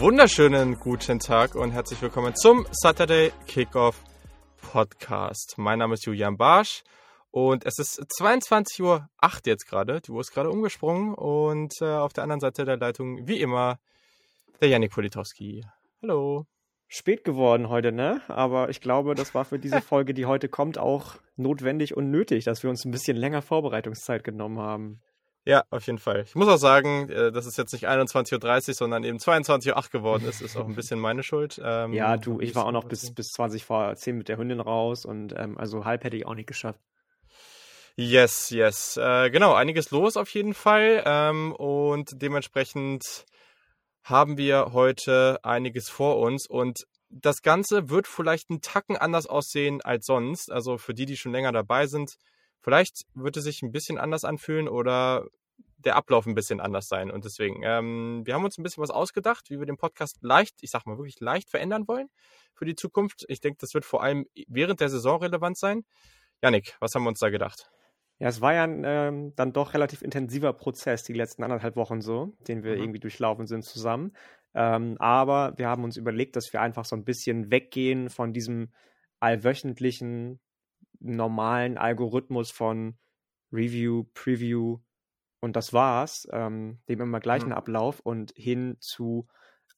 Wunderschönen guten Tag und herzlich willkommen zum Saturday Kickoff Podcast. Mein Name ist Julian Barsch und es ist 22.08 Uhr jetzt gerade. Die Uhr ist gerade umgesprungen und äh, auf der anderen Seite der Leitung, wie immer, der Yannick Politowski. Hallo. Spät geworden heute, ne? Aber ich glaube, das war für diese Folge, die heute kommt, auch notwendig und nötig, dass wir uns ein bisschen länger Vorbereitungszeit genommen haben. Ja, auf jeden Fall. Ich muss auch sagen, äh, dass es jetzt nicht 21.30 Uhr, sondern eben 22.08 Uhr geworden ist, ist auch ein bisschen meine Schuld. Ähm, ja, du, ich war auch noch bis, bis 20 vor 10 mit der Hündin raus und ähm, also halb hätte ich auch nicht geschafft. Yes, yes. Äh, genau, einiges los auf jeden Fall. Ähm, und dementsprechend haben wir heute einiges vor uns. Und das Ganze wird vielleicht einen Tacken anders aussehen als sonst. Also für die, die schon länger dabei sind, Vielleicht wird es sich ein bisschen anders anfühlen oder der Ablauf ein bisschen anders sein. Und deswegen, ähm, wir haben uns ein bisschen was ausgedacht, wie wir den Podcast leicht, ich sag mal wirklich leicht verändern wollen für die Zukunft. Ich denke, das wird vor allem während der Saison relevant sein. Janik, was haben wir uns da gedacht? Ja, es war ja ein, ähm, dann doch relativ intensiver Prozess, die letzten anderthalb Wochen so, den wir mhm. irgendwie durchlaufen sind zusammen. Ähm, aber wir haben uns überlegt, dass wir einfach so ein bisschen weggehen von diesem allwöchentlichen normalen Algorithmus von Review, Preview und das war's, ähm, dem immer gleichen mhm. Ablauf und hin zu,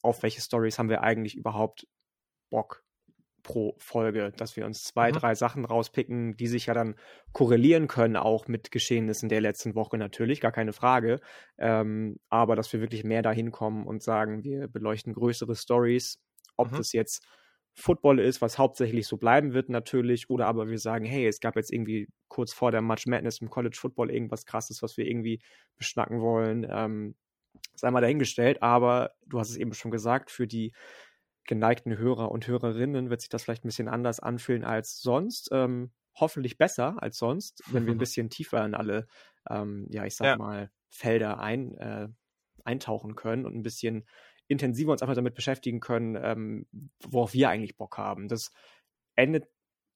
auf welche Stories haben wir eigentlich überhaupt Bock pro Folge, dass wir uns zwei, mhm. drei Sachen rauspicken, die sich ja dann korrelieren können, auch mit Geschehnissen der letzten Woche natürlich, gar keine Frage. Ähm, aber dass wir wirklich mehr dahin kommen und sagen, wir beleuchten größere Stories, ob mhm. das jetzt Football ist, was hauptsächlich so bleiben wird natürlich, oder aber wir sagen, hey, es gab jetzt irgendwie kurz vor der Match Madness im College Football irgendwas krasses, was wir irgendwie beschnacken wollen. Ähm, sei mal dahingestellt, aber du hast es eben schon gesagt, für die geneigten Hörer und Hörerinnen wird sich das vielleicht ein bisschen anders anfühlen als sonst. Ähm, hoffentlich besser als sonst, wenn wir ein bisschen tiefer in alle, ähm, ja, ich sag ja. mal, Felder ein, äh, eintauchen können und ein bisschen intensiver uns einfach damit beschäftigen können, ähm, worauf wir eigentlich Bock haben. Das endet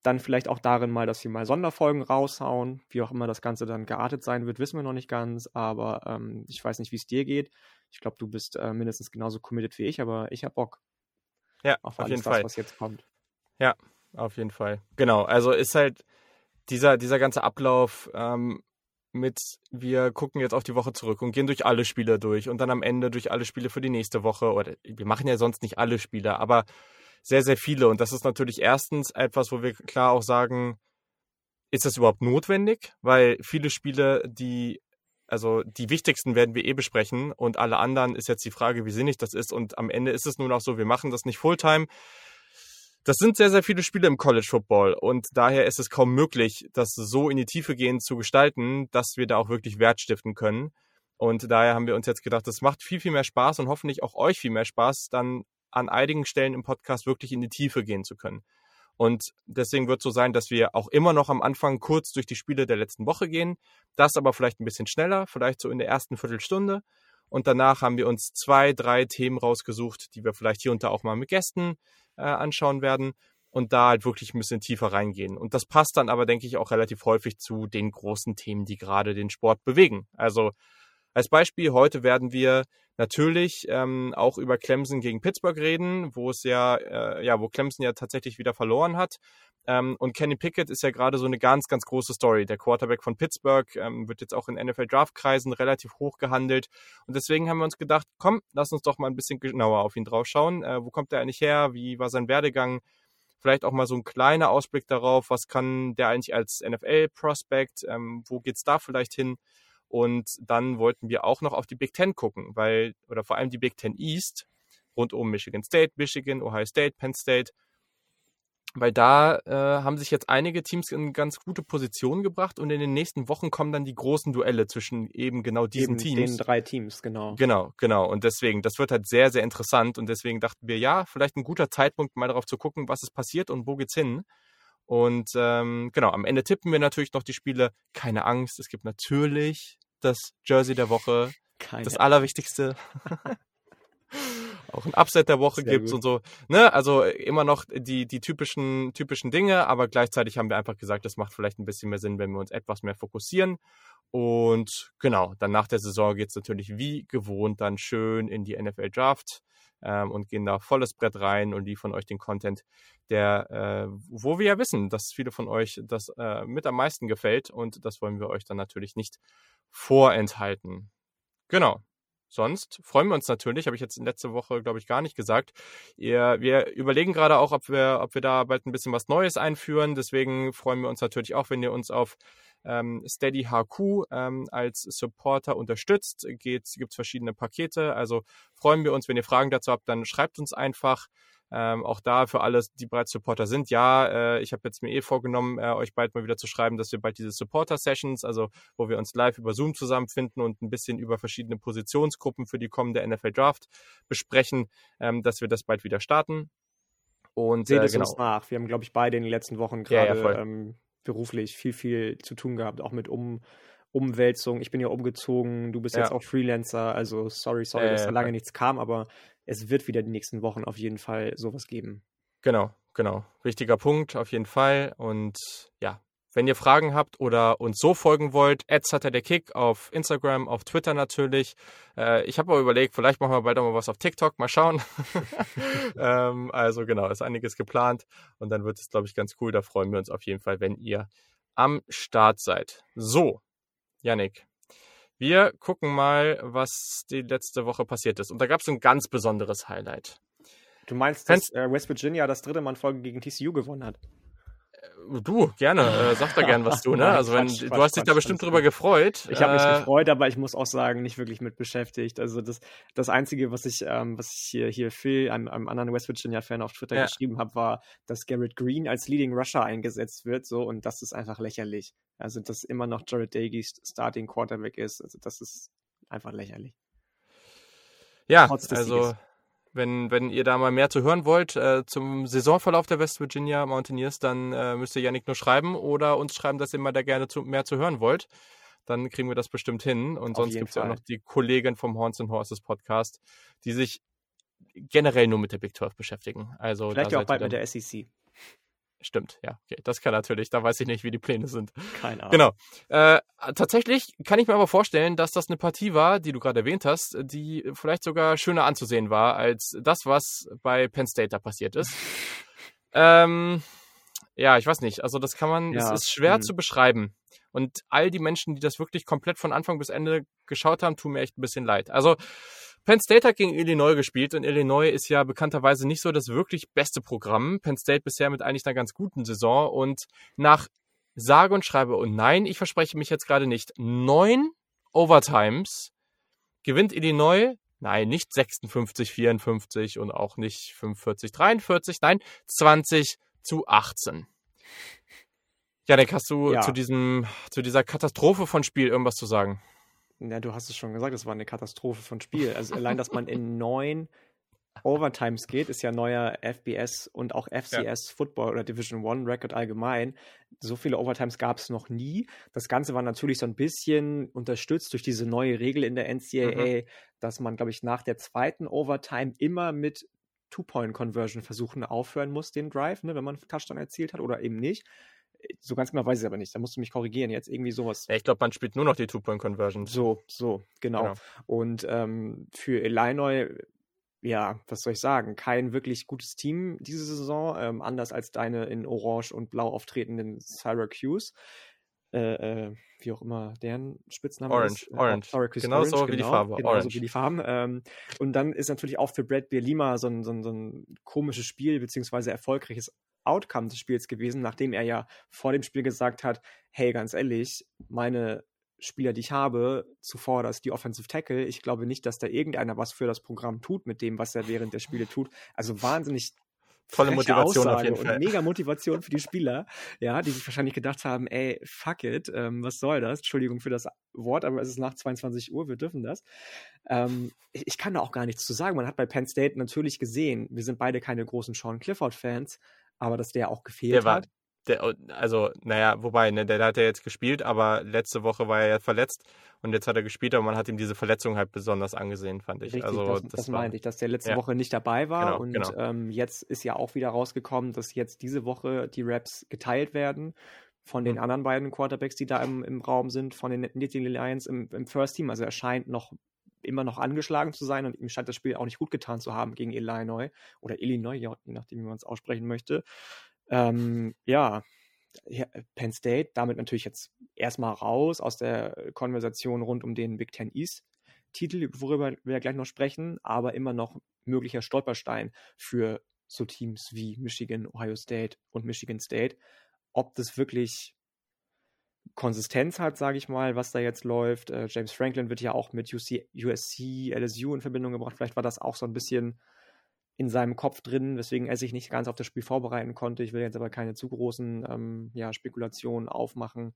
dann vielleicht auch darin mal, dass wir mal Sonderfolgen raushauen. Wie auch immer das Ganze dann geartet sein wird, wissen wir noch nicht ganz. Aber ähm, ich weiß nicht, wie es dir geht. Ich glaube, du bist äh, mindestens genauso committed wie ich, aber ich habe Bock. Ja, auf, auf jeden das, Fall. was jetzt kommt. Ja, auf jeden Fall. Genau. Also ist halt dieser, dieser ganze Ablauf ähm, mit, wir gucken jetzt auf die Woche zurück und gehen durch alle Spiele durch und dann am Ende durch alle Spiele für die nächste Woche. Oder wir machen ja sonst nicht alle Spiele, aber sehr, sehr viele. Und das ist natürlich erstens etwas, wo wir klar auch sagen, ist das überhaupt notwendig? Weil viele Spiele, die, also die wichtigsten werden wir eh besprechen und alle anderen ist jetzt die Frage, wie sinnig das ist. Und am Ende ist es nun auch so, wir machen das nicht Fulltime. Das sind sehr, sehr viele Spiele im College Football und daher ist es kaum möglich, das so in die Tiefe gehend zu gestalten, dass wir da auch wirklich Wert stiften können. Und daher haben wir uns jetzt gedacht, das macht viel, viel mehr Spaß und hoffentlich auch euch viel mehr Spaß, dann an einigen Stellen im Podcast wirklich in die Tiefe gehen zu können. Und deswegen wird es so sein, dass wir auch immer noch am Anfang kurz durch die Spiele der letzten Woche gehen. Das aber vielleicht ein bisschen schneller, vielleicht so in der ersten Viertelstunde. Und danach haben wir uns zwei, drei Themen rausgesucht, die wir vielleicht hier und da auch mal mit Gästen äh, anschauen werden und da halt wirklich ein bisschen tiefer reingehen. Und das passt dann aber, denke ich, auch relativ häufig zu den großen Themen, die gerade den Sport bewegen. Also als Beispiel, heute werden wir natürlich ähm, auch über Clemson gegen Pittsburgh reden, wo es ja, äh, ja, wo Clemson ja tatsächlich wieder verloren hat. Ähm, und Kenny Pickett ist ja gerade so eine ganz, ganz große Story. Der Quarterback von Pittsburgh ähm, wird jetzt auch in NFL-Draft-Kreisen relativ hoch gehandelt. Und deswegen haben wir uns gedacht, komm, lass uns doch mal ein bisschen genauer auf ihn draufschauen. Äh, wo kommt er eigentlich her? Wie war sein Werdegang? Vielleicht auch mal so ein kleiner Ausblick darauf, was kann der eigentlich als NFL-Prospect? Ähm, wo geht's da vielleicht hin? Und dann wollten wir auch noch auf die Big Ten gucken, weil, oder vor allem die Big Ten East, rund um Michigan State, Michigan, Ohio State, Penn State, weil da äh, haben sich jetzt einige Teams in ganz gute Positionen gebracht und in den nächsten Wochen kommen dann die großen Duelle zwischen eben genau diesen eben Teams. Den drei Teams, genau. Genau, genau. Und deswegen, das wird halt sehr, sehr interessant und deswegen dachten wir, ja, vielleicht ein guter Zeitpunkt, mal darauf zu gucken, was ist passiert und wo geht's hin. Und ähm, genau, am Ende tippen wir natürlich noch die Spiele. Keine Angst, es gibt natürlich das Jersey der Woche. Keine das Allerwichtigste. auch ein Upset der Woche gibt und so. Ne? Also immer noch die, die typischen, typischen Dinge, aber gleichzeitig haben wir einfach gesagt, das macht vielleicht ein bisschen mehr Sinn, wenn wir uns etwas mehr fokussieren. Und genau, dann nach der Saison geht es natürlich wie gewohnt dann schön in die NFL Draft ähm, und gehen da volles Brett rein und liefern euch den Content, der, äh, wo wir ja wissen, dass viele von euch das äh, mit am meisten gefällt und das wollen wir euch dann natürlich nicht vorenthalten. Genau. Sonst freuen wir uns natürlich, habe ich jetzt in letzter Woche, glaube ich, gar nicht gesagt. Wir überlegen gerade auch, ob wir, ob wir da bald ein bisschen was Neues einführen. Deswegen freuen wir uns natürlich auch, wenn ihr uns auf ähm, Steady HQ ähm, als Supporter unterstützt. Gibt es verschiedene Pakete. Also freuen wir uns, wenn ihr Fragen dazu habt, dann schreibt uns einfach. Ähm, auch da für alle, die bereits Supporter sind, ja, äh, ich habe jetzt mir eh vorgenommen, äh, euch bald mal wieder zu schreiben, dass wir bald diese Supporter-Sessions, also wo wir uns live über Zoom zusammenfinden und ein bisschen über verschiedene Positionsgruppen für die kommende NFL Draft besprechen, ähm, dass wir das bald wieder starten. Und seht äh, es genau. uns nach. Wir haben, glaube ich, beide in den letzten Wochen gerade ja, ja, ähm, beruflich viel, viel zu tun gehabt, auch mit um Umwälzung. Ich bin ja umgezogen, du bist ja. jetzt auch Freelancer, also sorry, sorry, dass da lange nichts kam, aber es wird wieder die nächsten Wochen auf jeden Fall sowas geben. Genau, genau. Wichtiger Punkt auf jeden Fall. Und ja, wenn ihr Fragen habt oder uns so folgen wollt, hat der Kick auf Instagram, auf Twitter natürlich. Äh, ich habe aber überlegt, vielleicht machen wir bald auch mal was auf TikTok, mal schauen. ähm, also genau, ist einiges geplant und dann wird es, glaube ich, ganz cool. Da freuen wir uns auf jeden Fall, wenn ihr am Start seid. So, Yannick, wir gucken mal, was die letzte Woche passiert ist. Und da gab es ein ganz besonderes Highlight. Du meinst, dass äh, West Virginia das dritte Mal in Folge gegen TCU gewonnen hat? Äh, du, gerne. Äh, sag da gern was du, ne? Also wenn Quatsch, du hast dich da bestimmt drüber gefreut. Ich habe mich äh, gefreut, aber ich muss auch sagen, nicht wirklich mit beschäftigt. Also das, das Einzige, was ich, ähm, was ich hier, hier Phil, einem, einem anderen West Virginia-Fan auf Twitter ja. geschrieben habe, war, dass Garrett Green als Leading Rusher eingesetzt wird. So, und das ist einfach lächerlich. Also, dass immer noch Jared Dagey Starting Quarterback ist, also das ist einfach lächerlich. Ja, also wenn, wenn ihr da mal mehr zu hören wollt äh, zum Saisonverlauf der West Virginia Mountaineers, dann äh, müsst ihr Yannick nur schreiben oder uns schreiben, dass ihr mal da gerne zu, mehr zu hören wollt. Dann kriegen wir das bestimmt hin. Und Auf sonst gibt es ja auch noch die Kollegen vom Horns and Horses Podcast, die sich generell nur mit der Big 12 beschäftigen. Also Vielleicht auch bald mit der SEC. Stimmt, ja, okay. Das kann natürlich, da weiß ich nicht, wie die Pläne sind. Keine Ahnung. Genau. Äh, tatsächlich kann ich mir aber vorstellen, dass das eine Partie war, die du gerade erwähnt hast, die vielleicht sogar schöner anzusehen war als das, was bei Penn State da passiert ist. ähm, ja, ich weiß nicht. Also das kann man, ja, es ist schwer mh. zu beschreiben. Und all die Menschen, die das wirklich komplett von Anfang bis Ende geschaut haben, tun mir echt ein bisschen leid. Also Penn State hat gegen Illinois gespielt und Illinois ist ja bekannterweise nicht so das wirklich beste Programm. Penn State bisher mit eigentlich einer ganz guten Saison und nach sage und schreibe und nein, ich verspreche mich jetzt gerade nicht, neun Overtimes gewinnt Illinois, nein, nicht 56, 54 und auch nicht 45, 43, nein, 20 zu 18. Janik, hast du ja. zu diesem, zu dieser Katastrophe von Spiel irgendwas zu sagen? Ja, du hast es schon gesagt, es war eine Katastrophe von Spiel. Also allein, dass man in neun Overtimes geht, ist ja neuer FBS und auch FCS ja. Football oder Division One Record allgemein. So viele Overtimes gab es noch nie. Das Ganze war natürlich so ein bisschen unterstützt durch diese neue Regel in der NCAA, mhm. dass man, glaube ich, nach der zweiten Overtime immer mit Two-Point-Conversion versuchen aufhören muss, den Drive, ne, wenn man Touchdown erzielt hat oder eben nicht. So ganz genau weiß ich aber nicht. Da musst du mich korrigieren. Jetzt irgendwie sowas. Ja, ich glaube, man spielt nur noch die Two-Point-Conversion. So, so, genau. genau. Und ähm, für Illinois, ja, was soll ich sagen? Kein wirklich gutes Team diese Saison. Ähm, anders als deine in Orange und Blau auftretenden Syracuse. Äh, äh, wie auch immer deren Spitzname Orange, ist. Äh, Orange. Syracuse genau Orange, so wie genau, die Farbe. Genau so wie die Farben. Ähm, und dann ist natürlich auch für Brad Beer Lima so ein, so, ein, so ein komisches Spiel, beziehungsweise erfolgreiches Outcome des Spiels gewesen, nachdem er ja vor dem Spiel gesagt hat, hey, ganz ehrlich, meine Spieler, die ich habe, zuvor das die Offensive Tackle, ich glaube nicht, dass da irgendeiner was für das Programm tut mit dem, was er während der Spiele tut. Also wahnsinnig Volle Motivation Aussage auf jeden Fall. Und mega Motivation für die Spieler, ja, die sich wahrscheinlich gedacht haben, ey, fuck it, ähm, was soll das? Entschuldigung für das Wort, aber es ist nach 22 Uhr, wir dürfen das. Ähm, ich, ich, kann da auch gar nichts zu sagen. Man hat bei Penn State natürlich gesehen, wir sind beide keine großen Sean Clifford-Fans, aber dass der auch gefehlt der war, hat. Der, also, naja, wobei, ne, der, der hat ja jetzt gespielt, aber letzte Woche war er ja verletzt und jetzt hat er gespielt, aber man hat ihm diese Verletzung halt besonders angesehen, fand ich. Richtig, also, das, das, das war, meinte ich, dass der letzte ja. Woche nicht dabei war genau, und genau. Ähm, jetzt ist ja auch wieder rausgekommen, dass jetzt diese Woche die Raps geteilt werden von den mhm. anderen beiden Quarterbacks, die da im, im Raum sind, von den Nittany Lions im, im First Team. Also er scheint noch immer noch angeschlagen zu sein und ihm scheint das Spiel auch nicht gut getan zu haben gegen Illinois oder Illinois, je nachdem, wie man es aussprechen möchte. Ähm, ja, Penn State damit natürlich jetzt erstmal raus aus der Konversation rund um den Big Ten East Titel, worüber wir gleich noch sprechen, aber immer noch möglicher Stolperstein für so Teams wie Michigan, Ohio State und Michigan State. Ob das wirklich Konsistenz hat, sage ich mal, was da jetzt läuft. Äh, James Franklin wird ja auch mit UC, USC, LSU in Verbindung gebracht. Vielleicht war das auch so ein bisschen in seinem Kopf drin, weswegen er sich nicht ganz auf das Spiel vorbereiten konnte. Ich will jetzt aber keine zu großen ähm, ja, Spekulationen aufmachen.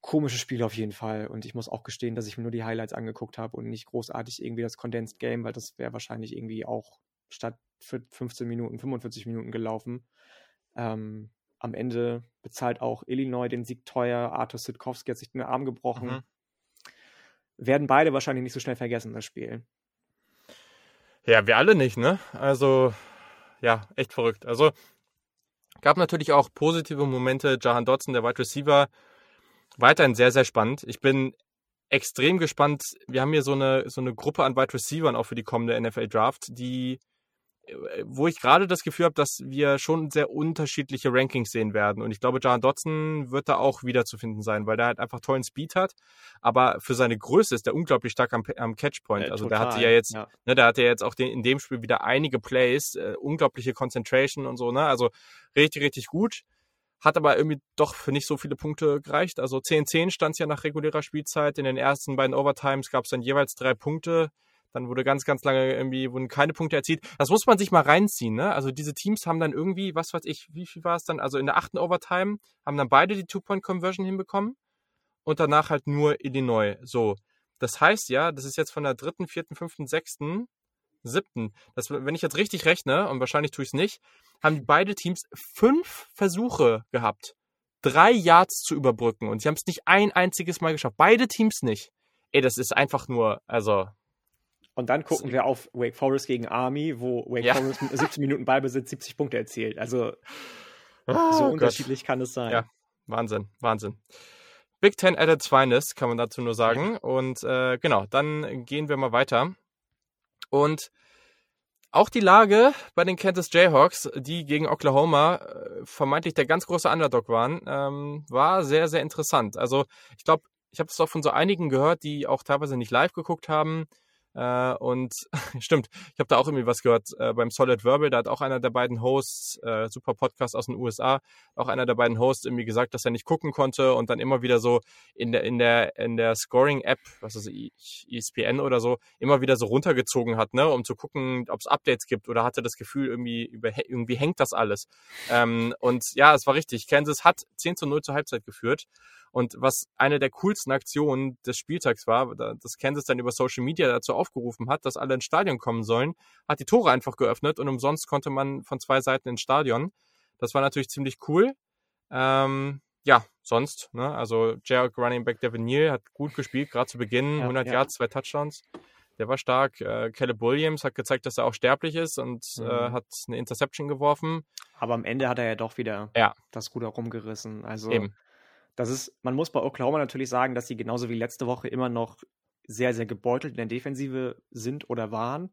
Komisches Spiel auf jeden Fall. Und ich muss auch gestehen, dass ich mir nur die Highlights angeguckt habe und nicht großartig irgendwie das Condensed Game, weil das wäre wahrscheinlich irgendwie auch statt 15 Minuten, 45 Minuten gelaufen. Ähm, am Ende bezahlt auch Illinois den Sieg teuer. Arthur Sitkowski hat sich den Arm gebrochen. Mhm. Werden beide wahrscheinlich nicht so schnell vergessen, das Spiel. Ja, wir alle nicht, ne? Also, ja, echt verrückt. Also, gab natürlich auch positive Momente. Jahan Dotson, der Wide Receiver, weiterhin sehr, sehr spannend. Ich bin extrem gespannt. Wir haben hier so eine, so eine Gruppe an Wide Receivern auch für die kommende NFL Draft, die wo ich gerade das Gefühl habe, dass wir schon sehr unterschiedliche Rankings sehen werden. Und ich glaube, John Dodson wird da auch wiederzufinden sein, weil der halt einfach tollen Speed hat. Aber für seine Größe ist der unglaublich stark am, am Catchpoint. Äh, also total, der hatte ja jetzt, ja. Ne, der hatte ja jetzt auch den, in dem Spiel wieder einige Plays, äh, unglaubliche Concentration und so, ne? Also richtig, richtig gut. Hat aber irgendwie doch für nicht so viele Punkte gereicht. Also 10-10 stand es ja nach regulärer Spielzeit. In den ersten beiden Overtimes gab es dann jeweils drei Punkte. Dann wurde ganz, ganz lange irgendwie, wurden keine Punkte erzielt. Das muss man sich mal reinziehen, ne? Also diese Teams haben dann irgendwie, was weiß ich, wie viel war es dann? Also in der achten Overtime haben dann beide die Two-Point-Conversion hinbekommen und danach halt nur Illinois. So. Das heißt ja, das ist jetzt von der dritten, vierten, fünften, sechsten, siebten. Das, wenn ich jetzt richtig rechne, und wahrscheinlich tue ich es nicht, haben beide Teams fünf Versuche gehabt, drei Yards zu überbrücken. Und sie haben es nicht ein einziges Mal geschafft. Beide Teams nicht. Ey, das ist einfach nur, also, und dann gucken wir auf Wake Forest gegen Army, wo Wake ja. Forest mit 17 Minuten Ballbesitz 70 Punkte erzielt. Also oh, so unterschiedlich kann es sein. Ja, Wahnsinn, Wahnsinn. Big Ten Added Finest, kann man dazu nur sagen. Ja. Und äh, genau, dann gehen wir mal weiter. Und auch die Lage bei den Kansas Jayhawks, die gegen Oklahoma äh, vermeintlich der ganz große Underdog waren, ähm, war sehr, sehr interessant. Also ich glaube, ich habe das auch von so einigen gehört, die auch teilweise nicht live geguckt haben. Äh, und stimmt, ich habe da auch irgendwie was gehört äh, beim Solid Verbal, da hat auch einer der beiden Hosts, äh, super Podcast aus den USA, auch einer der beiden Hosts irgendwie gesagt, dass er nicht gucken konnte und dann immer wieder so in der in der in der Scoring App, was ist ESPN oder so, immer wieder so runtergezogen hat, ne, um zu gucken, ob es Updates gibt oder hatte das Gefühl irgendwie über irgendwie hängt das alles. Ähm, und ja, es war richtig. Kansas hat 10 zu 0 zur Halbzeit geführt und was eine der coolsten Aktionen des Spieltags war, dass Kansas dann über Social Media dazu aufgerufen hat, dass alle ins Stadion kommen sollen, hat die Tore einfach geöffnet und umsonst konnte man von zwei Seiten ins Stadion. Das war natürlich ziemlich cool. Ähm, ja, sonst, ne? also Jared Running Back Devin Neal hat gut gespielt, gerade zu Beginn, ja, 100 ja. Yards, zwei Touchdowns. Der war stark. Äh, Caleb Williams hat gezeigt, dass er auch sterblich ist und äh, mhm. äh, hat eine Interception geworfen. Aber am Ende hat er ja doch wieder ja. das Ruder rumgerissen. Also Eben. Das ist, man muss bei Oklahoma natürlich sagen, dass sie genauso wie letzte Woche immer noch sehr, sehr gebeutelt in der Defensive sind oder waren.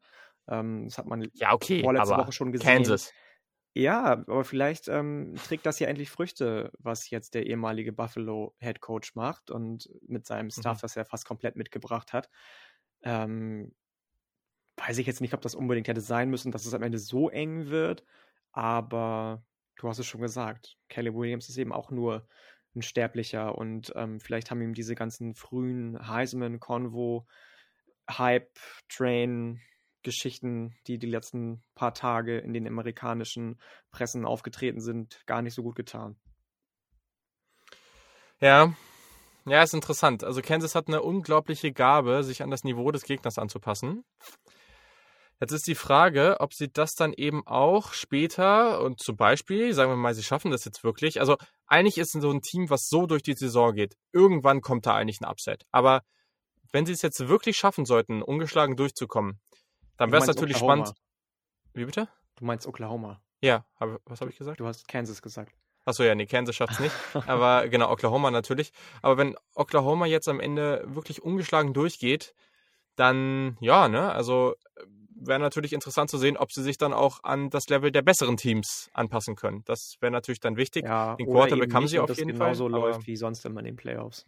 Ähm, das hat man ja, okay, vorletzte Woche schon gesehen. Kansas. Ja, aber vielleicht ähm, trägt das ja endlich Früchte, was jetzt der ehemalige Buffalo Head Coach macht und mit seinem Staff, mhm. das er fast komplett mitgebracht hat. Ähm, weiß ich jetzt nicht, ob das unbedingt hätte sein müssen, dass es am Ende so eng wird, aber du hast es schon gesagt. Kelly Williams ist eben auch nur ein Sterblicher und ähm, vielleicht haben ihm diese ganzen frühen Heisman, Convo, Hype, Train, Geschichten, die die letzten paar Tage in den amerikanischen Pressen aufgetreten sind, gar nicht so gut getan. Ja, ja, ist interessant. Also Kansas hat eine unglaubliche Gabe, sich an das Niveau des Gegners anzupassen. Jetzt ist die Frage, ob sie das dann eben auch später und zum Beispiel, sagen wir mal, sie schaffen das jetzt wirklich. Also eigentlich ist so ein Team, was so durch die Saison geht. Irgendwann kommt da eigentlich ein Upset. Aber wenn sie es jetzt wirklich schaffen sollten, ungeschlagen durchzukommen, dann wäre es natürlich Oklahoma. spannend. Wie bitte? Du meinst Oklahoma. Ja, hab, was habe ich gesagt? Du hast Kansas gesagt. Achso, ja, nee, Kansas schafft's nicht. Aber genau, Oklahoma natürlich. Aber wenn Oklahoma jetzt am Ende wirklich ungeschlagen durchgeht, dann ja, ne, also wäre natürlich interessant zu sehen, ob sie sich dann auch an das Level der besseren Teams anpassen können. Das wäre natürlich dann wichtig. Ja, Den Quarterback haben nicht sie auf das jeden genauso Fall, aber- läuft wie sonst immer in den Playoffs.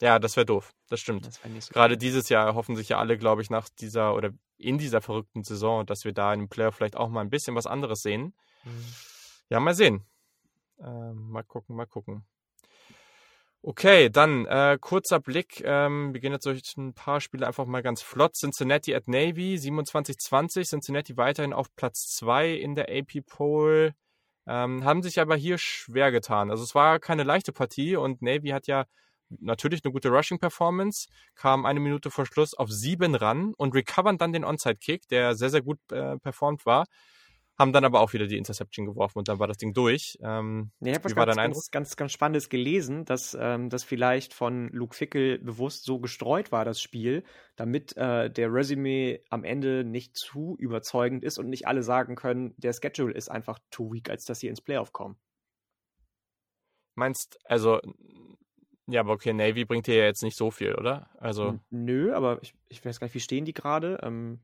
Ja, das wäre doof. Das stimmt. Das so Gerade dieses Jahr hoffen sich ja alle, glaube ich, nach dieser oder in dieser verrückten Saison, dass wir da im Playoff vielleicht auch mal ein bisschen was anderes sehen. Mhm. Ja, mal sehen. Ähm, mal gucken, mal gucken. Okay, dann äh, kurzer Blick. Ähm, wir gehen jetzt durch ein paar Spiele einfach mal ganz flott. Cincinnati at Navy, 27-20. Cincinnati weiterhin auf Platz 2 in der AP Poll. Ähm, haben sich aber hier schwer getan. Also es war keine leichte Partie und Navy hat ja natürlich eine gute Rushing-Performance, kam eine Minute vor Schluss auf sieben ran und recovern dann den Onside-Kick, der sehr, sehr gut äh, performt war. Haben dann aber auch wieder die Interception geworfen und dann war das Ding durch. Ähm, ich habe was ganz, ganz, ganz, ganz Spannendes gelesen, dass ähm, das vielleicht von Luke Fickel bewusst so gestreut war, das Spiel, damit äh, der Resümee am Ende nicht zu überzeugend ist und nicht alle sagen können, der Schedule ist einfach too weak, als dass sie ins Playoff kommen. meinst, also, ja, aber okay, Navy bringt dir ja jetzt nicht so viel, oder? Also, Nö, aber ich, ich weiß gar nicht, wie stehen die gerade? Ähm,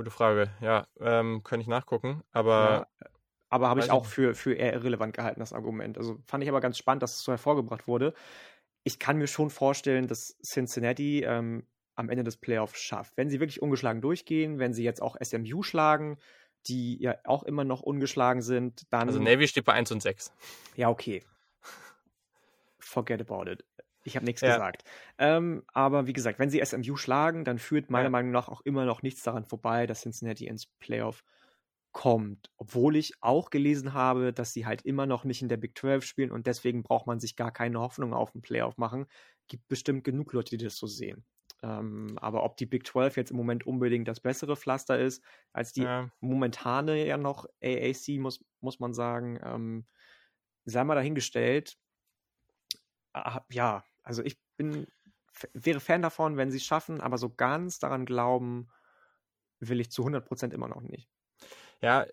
gute Frage. Ja, ähm, kann ich nachgucken. Aber ja, aber habe ich auch für, für eher irrelevant gehalten, das Argument. Also fand ich aber ganz spannend, dass es so hervorgebracht wurde. Ich kann mir schon vorstellen, dass Cincinnati ähm, am Ende des Playoffs schafft. Wenn sie wirklich ungeschlagen durchgehen, wenn sie jetzt auch SMU schlagen, die ja auch immer noch ungeschlagen sind, dann. also Navy steht bei 1 und 6. Ja, okay. Forget about it. Ich habe nichts Ja. gesagt. Ähm, aber wie gesagt, wenn sie SMU schlagen, dann führt meiner Ja. Meinung nach auch immer noch nichts daran vorbei, dass Cincinnati ins Playoff kommt. Obwohl ich auch gelesen habe, dass sie halt immer noch nicht in der Big 12 spielen und deswegen braucht man sich gar keine Hoffnung auf ein Playoff machen. Gibt bestimmt genug Leute, die das so sehen. Ähm, aber ob die Big 12 jetzt im Moment unbedingt das bessere Pflaster ist, als die Ja. momentane ja noch AAC, muss, muss man sagen, ähm, sei mal dahingestellt. Ah, Ja, also ich bin, wäre Fan davon, wenn sie es schaffen, aber so ganz daran glauben, will ich zu 100% immer noch nicht. Ja,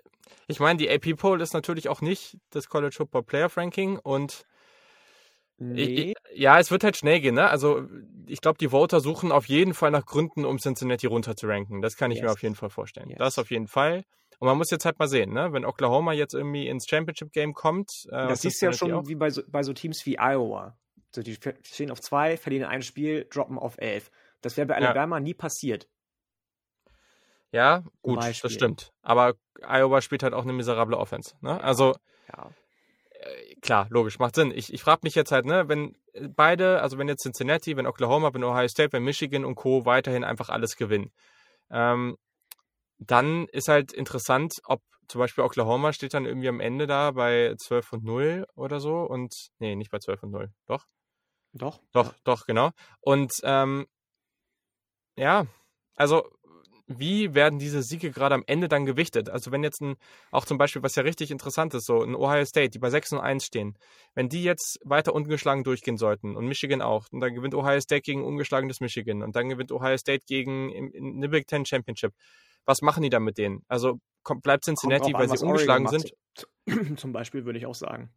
ich meine, die AP Poll ist natürlich auch nicht das College Football Playoff Ranking und Nee, ich, ich, ja, es wird halt schnell gehen, ne? Also ich glaube, die Voter suchen auf jeden Fall nach Gründen, um Cincinnati runter zu ranken. Das kann ich mir Yes. auf jeden Fall vorstellen. Yes. Das auf jeden Fall. Und man muss jetzt halt mal sehen, ne? Wenn Oklahoma jetzt irgendwie ins Championship Game kommt. Äh, das siehst du ja schon auch. wie bei so, bei so Teams wie Iowa. So, die stehen auf zwei, verlieren ein Spiel, droppen auf elf. Das wäre bei Ja. Alabama nie passiert. Ja, gut, das stimmt. Aber Iowa spielt halt auch eine miserable Offense. Ne? Also Ja. äh, klar, logisch, macht Sinn. Ich, ich frage mich jetzt halt, ne, wenn äh, beide, also wenn jetzt Cincinnati, wenn Oklahoma, wenn Ohio State, wenn Michigan und Co. weiterhin einfach alles gewinnen, ähm, dann ist halt interessant, ob zum Beispiel Oklahoma steht dann irgendwie am Ende da bei 12 und 0 oder so und, nee, nicht bei 12 und 0, doch? Doch? Doch, doch, genau. Und ähm, ja, also wie werden diese Siege gerade am Ende dann gewichtet? Also wenn jetzt ein, auch zum Beispiel, was ja richtig interessant ist, so ein Ohio State, die bei 6 und 1 stehen, wenn die jetzt weiter ungeschlagen durchgehen sollten und Michigan auch, und dann gewinnt Ohio State gegen ungeschlagenes Michigan und dann gewinnt Ohio State gegen in eine Big Ten Championship. Was machen die dann mit denen? Also kommt, bleibt Cincinnati, drauf weil an, sie ungeschlagen sind? Zum Beispiel würde ich auch sagen.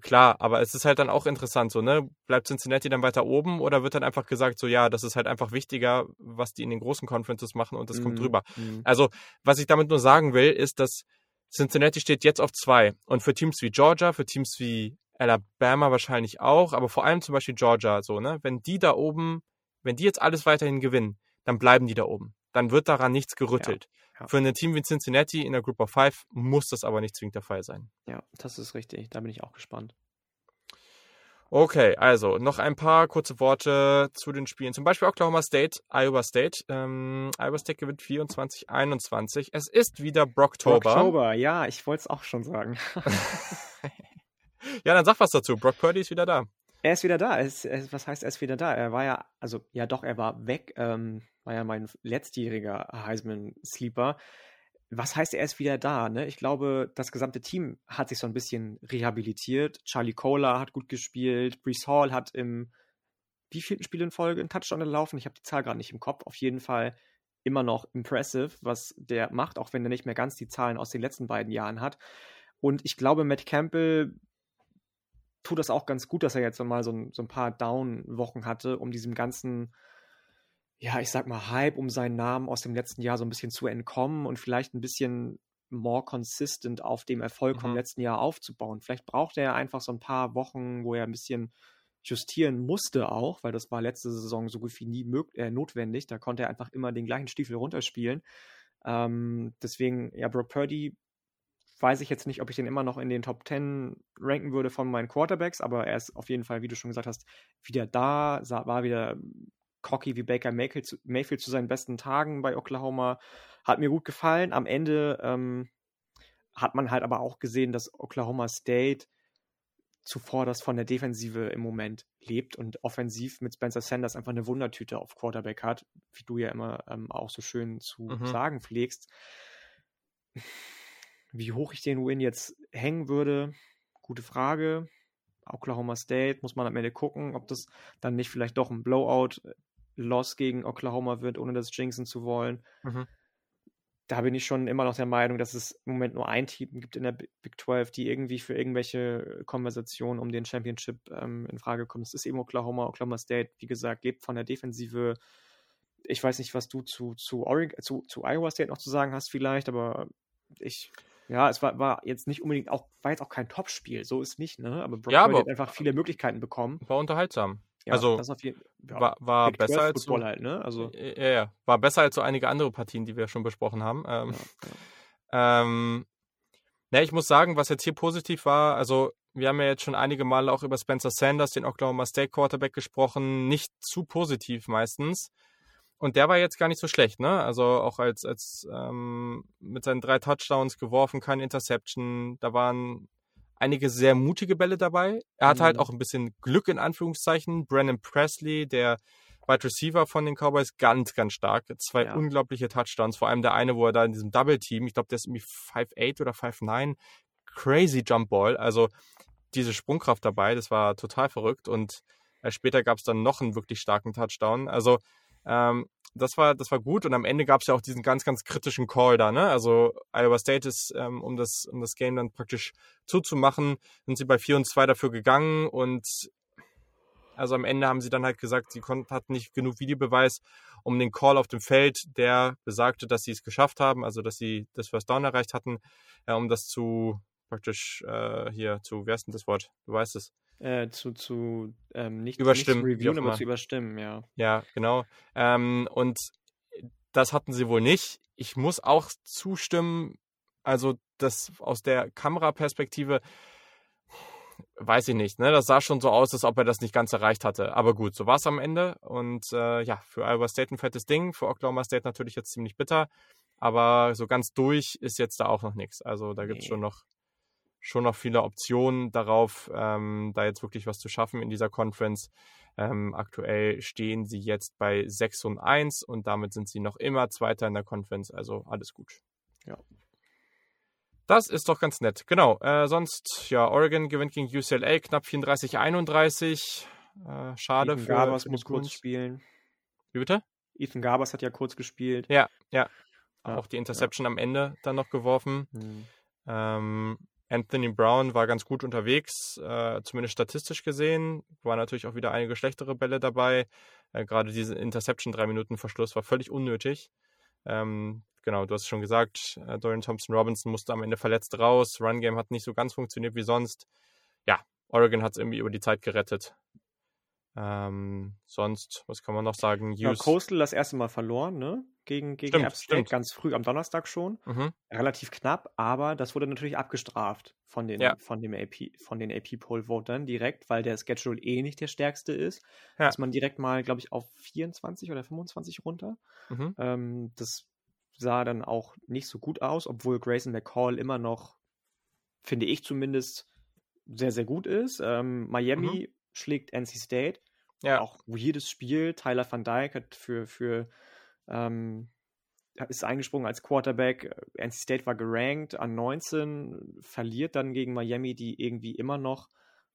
Klar, aber es ist halt dann auch interessant, so, ne? Bleibt Cincinnati dann weiter oben oder wird dann einfach gesagt, so, ja, das ist halt einfach wichtiger, was die in den großen Conferences machen und das kommt Mhm, drüber. mhm. Also, was ich damit nur sagen will, ist, dass Cincinnati steht jetzt auf zwei. Und für Teams wie Georgia, für Teams wie Alabama wahrscheinlich auch, aber vor allem zum Beispiel Georgia, so, ne? Wenn die da oben, wenn die jetzt alles weiterhin gewinnen, dann bleiben die da oben. Dann wird daran nichts gerüttelt. ja. Für ein Team wie Cincinnati in der Group of Five muss das aber nicht zwingend der Fall sein. Ja, das ist richtig. Da bin ich auch gespannt. Okay, also noch ein paar kurze Worte zu den Spielen. Zum Beispiel Oklahoma State, Iowa State. Ähm, Iowa State gewinnt 24-21. Es ist wieder Brocktober. Oktober, ja, ich wollte es auch schon sagen. Ja, dann sag was dazu. Brock Purdy ist wieder da. Er ist wieder da. Er ist, er, was heißt, er ist wieder da? Er war ja, also ja doch, er war weg. Ähm, war ja mein letztjähriger Heisman-Sleeper. Was heißt, er ist wieder da? Ne? Ich glaube, das gesamte Team hat sich so ein bisschen rehabilitiert. Charlie Kohler hat gut gespielt. Brees Hall hat im wievielten Spiel in Folge einen Touchdown gelaufen? Ich habe die Zahl gerade nicht im Kopf. Auf jeden Fall immer noch impressive, was der macht, auch wenn er nicht mehr ganz die Zahlen aus den letzten beiden Jahren hat. Und ich glaube, Matt Campbell tut das auch ganz gut, dass er jetzt mal so ein, so ein paar Down-Wochen hatte, um diesem ganzen, ja, ich sag mal, Hype um seinen Namen aus dem letzten Jahr so ein bisschen zu entkommen und vielleicht ein bisschen more consistent auf dem Erfolg mhm. vom letzten Jahr aufzubauen. Vielleicht braucht er einfach so ein paar Wochen, wo er ein bisschen justieren musste auch, weil das war letzte Saison so gut wie nie äh, notwendig. Da konnte er einfach immer den gleichen Stiefel runterspielen. Ähm, deswegen, ja, Brock Purdy weiß ich jetzt nicht, ob ich den immer noch in den Top 10 ranken würde von meinen Quarterbacks, aber er ist auf jeden Fall, wie du schon gesagt hast, wieder da, war wieder cocky wie Baker Mayfield zu, Mayfield zu seinen besten Tagen bei Oklahoma. Hat mir gut gefallen. Am Ende ähm, hat man halt aber auch gesehen, dass Oklahoma State zuvor das von der Defensive im Moment lebt und offensiv mit Spencer Sanders einfach eine Wundertüte auf Quarterback hat, wie du ja immer ähm, auch so schön zu mhm. sagen pflegst. Wie hoch ich den Win jetzt hängen würde, gute Frage. Oklahoma State muss man am Ende gucken, ob das dann nicht vielleicht doch ein Blowout-Loss gegen Oklahoma wird, ohne das jinxen zu wollen. Mhm. Da bin ich schon immer noch der Meinung, dass es im Moment nur ein Team gibt in der Big 12, die irgendwie für irgendwelche Konversationen um den Championship ähm, in Frage kommt. Es ist eben Oklahoma. Oklahoma State, wie gesagt, lebt von der Defensive. Ich weiß nicht, was du zu, zu, Oregon, zu, zu Iowa State noch zu sagen hast, vielleicht, aber ich ja, es war, war jetzt nicht unbedingt auch, war jetzt auch kein Topspiel, so ist nicht, ne? Aber Brock ja, aber hat einfach viele Möglichkeiten bekommen. War unterhaltsam. Ja, also jeden, ja, war, war besser als so, halt, ne? Also ja, ja, war besser als so einige andere Partien, die wir schon besprochen haben. Ähm, ja, ähm, ne, ich muss sagen, was jetzt hier positiv war, also wir haben ja jetzt schon einige Male auch über Spencer Sanders, den Oklahoma State Quarterback, gesprochen, nicht zu positiv meistens. Und der war jetzt gar nicht so schlecht, ne? Also auch als, als ähm, mit seinen drei Touchdowns geworfen, kein Interception. Da waren einige sehr mutige Bälle dabei. Er hat halt mhm. halt auch ein bisschen Glück in Anführungszeichen. Brandon Presley, der Wide Receiver von den Cowboys, ganz, ganz stark. Zwei ja. unglaubliche Touchdowns. Vor allem der eine, wo er da in diesem Double Team, ich glaube, der ist irgendwie 5'8 oder 5'9. Crazy Jump Ball. Also diese Sprungkraft dabei, das war total verrückt. Und äh, später gab es dann noch einen wirklich starken Touchdown. Also ähm, das war, das war gut und am Ende gab es ja auch diesen ganz, ganz kritischen Call da, ne? Also Iowa State ist, ähm, um das, um das Game dann praktisch zuzumachen, sind sie bei 4 und 2 dafür gegangen und also am Ende haben sie dann halt gesagt, sie konnten, hatten nicht genug Videobeweis, um den Call auf dem Feld, der besagte, dass sie es geschafft haben, also dass sie das First Down erreicht hatten, ja, um das zu praktisch äh, hier zu, wer ist denn das Wort? Du weißt es. Äh, zu, zu ähm, nicht, überstimmen, nicht zu reviewen, aber zu überstimmen, ja. Ja, genau. Ähm, und das hatten sie wohl nicht. Ich muss auch zustimmen, also das aus der Kameraperspektive weiß ich nicht, ne? Das sah schon so aus, als ob er das nicht ganz erreicht hatte. Aber gut, so war es am Ende. Und äh, ja, für Iowa State ein fettes Ding, für Oklahoma State natürlich jetzt ziemlich bitter. Aber so ganz durch ist jetzt da auch noch nichts. Also da gibt es nee. schon noch schon noch viele Optionen darauf, ähm, da jetzt wirklich was zu schaffen in dieser Conference. Ähm, aktuell stehen sie jetzt bei 6 und 1 und damit sind sie noch immer Zweiter in der Conference, also alles gut. Ja. Das ist doch ganz nett. Genau. Äh, sonst, ja, Oregon gewinnt gegen UCLA knapp 34-31. Äh, schade Ethan für. Gabers muss kurz spielen. Wie bitte? Ethan Gabers hat ja kurz gespielt. Ja, ja. ja auch die Interception ja. am Ende dann noch geworfen. Mhm. Ähm, Anthony Brown war ganz gut unterwegs, äh, zumindest statistisch gesehen. War natürlich auch wieder einige schlechtere Bälle dabei. Äh, Gerade diese Interception, drei Minuten Verschluss, war völlig unnötig. Ähm, genau, du hast es schon gesagt, äh, Dorian Thompson Robinson musste am Ende verletzt raus. Run Game hat nicht so ganz funktioniert wie sonst. Ja, Oregon hat es irgendwie über die Zeit gerettet. Ähm, sonst, was kann man noch sagen? Ja, Coastal das erste Mal verloren, ne? Gegen, gegen stimmt, App State, ganz früh am Donnerstag schon. Mhm. Relativ knapp, aber das wurde natürlich abgestraft von den, ja. von dem AP, von den AP-Poll-Votern direkt, weil der Schedule eh nicht der stärkste ist. Ja. Ist man direkt mal, glaube ich, auf 24 oder 25 runter. Mhm. Ähm, das sah dann auch nicht so gut aus, obwohl Grayson McCall immer noch, finde ich zumindest, sehr, sehr gut ist. Ähm, Miami mhm schlägt NC State. Ja. Auch weirdes Spiel. Tyler van Dyke hat für, für ähm, ist eingesprungen als Quarterback. NC State war gerankt an 19, verliert dann gegen Miami, die irgendwie immer noch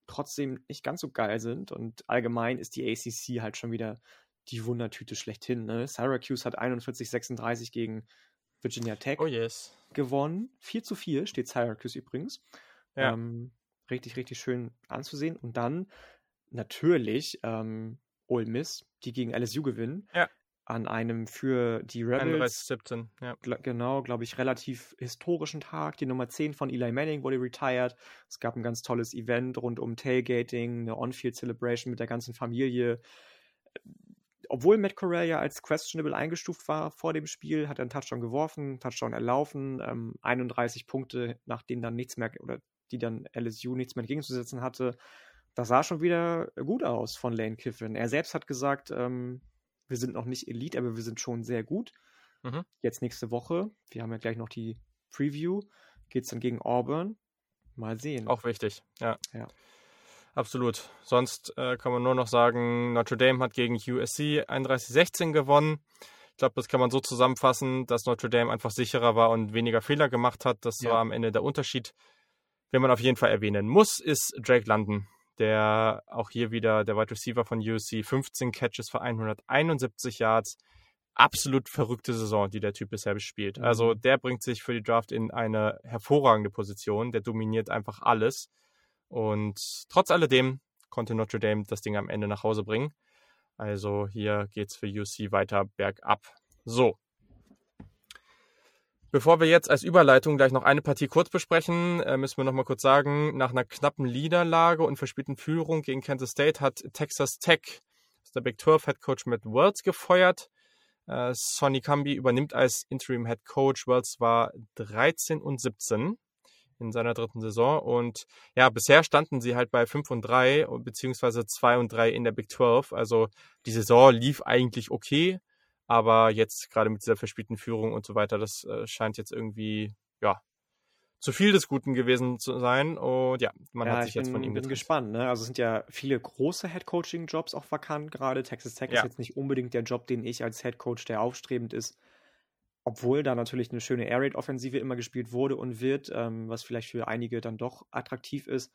trotzdem nicht ganz so geil sind. Und allgemein ist die ACC halt schon wieder die Wundertüte schlechthin. Ne? Syracuse hat 41-36 gegen Virginia Tech Oh yes. gewonnen. 4 zu 4 steht Syracuse übrigens. Ja. Ähm, richtig, richtig schön anzusehen. Und dann natürlich ähm, Ole Miss, die gegen LSU gewinnen. Ja. An einem für die Rebels 31-17, ja. gl- genau, glaube ich, relativ historischen Tag. Die Nummer 10 von Eli Manning wurde retired. Es gab ein ganz tolles Event rund um Tailgating, eine On-Field-Celebration mit der ganzen Familie. Obwohl Matt Corral ja als questionable eingestuft war vor dem Spiel, hat er einen Touchdown geworfen, Touchdown erlaufen, ähm, 31 Punkte, nachdem dann nichts mehr, oder die dann LSU nichts mehr entgegenzusetzen hatte. Das sah schon wieder gut aus von Lane Kiffin. Er selbst hat gesagt, ähm, wir sind noch nicht Elite, aber wir sind schon sehr gut. Mhm. Jetzt nächste Woche, wir haben ja gleich noch die Preview, geht es dann gegen Auburn. Mal sehen. Auch wichtig, ja. Ja. Absolut. Sonst äh, kann man nur noch sagen, Notre Dame hat gegen USC 31-16 gewonnen. Ich glaube, das kann man so zusammenfassen, dass Notre Dame einfach sicherer war und weniger Fehler gemacht hat. Das Ja. war am Ende der Unterschied. Wen man auf jeden Fall erwähnen muss, ist Drake London, der auch hier wieder der Wide Receiver von USC, 15 Catches für 171 Yards. Absolut verrückte Saison, die der Typ bisher bespielt. Mhm. Also der bringt sich für die Draft in eine hervorragende Position. Der dominiert einfach alles. Und trotz alledem konnte Notre Dame das Ding am Ende nach Hause bringen. Also hier geht's für UC weiter bergab. So. Bevor wir jetzt als Überleitung gleich noch eine Partie kurz besprechen, äh, müssen wir noch mal kurz sagen, nach einer knappen Niederlage und verspielten Führung gegen Kansas State hat Texas Tech, der Big 12 Head Coach Matt Wells gefeuert. Äh, Sonny Cambi übernimmt als Interim Head Coach. Wells war 13 und 17 in seiner dritten Saison und ja, bisher standen sie halt bei 5 und 3 beziehungsweise 2 und 3 in der Big 12. Also die Saison lief eigentlich okay, aber jetzt gerade mit dieser verspielten Führung und so weiter, das äh, scheint jetzt irgendwie, ja, zu viel des Guten gewesen zu sein. Und ja, man ja, hat sich ich jetzt bin, von ihm bin getrennt. gespannt. Ne? Also es sind ja viele große Head-Coaching-Jobs auch vakant gerade. Texas Tech Ja. ist jetzt nicht unbedingt der Job, den ich als Head-Coach, der aufstrebend ist, obwohl da natürlich eine schöne Air Raid-Offensive immer gespielt wurde und wird, ähm, was vielleicht für einige dann doch attraktiv ist,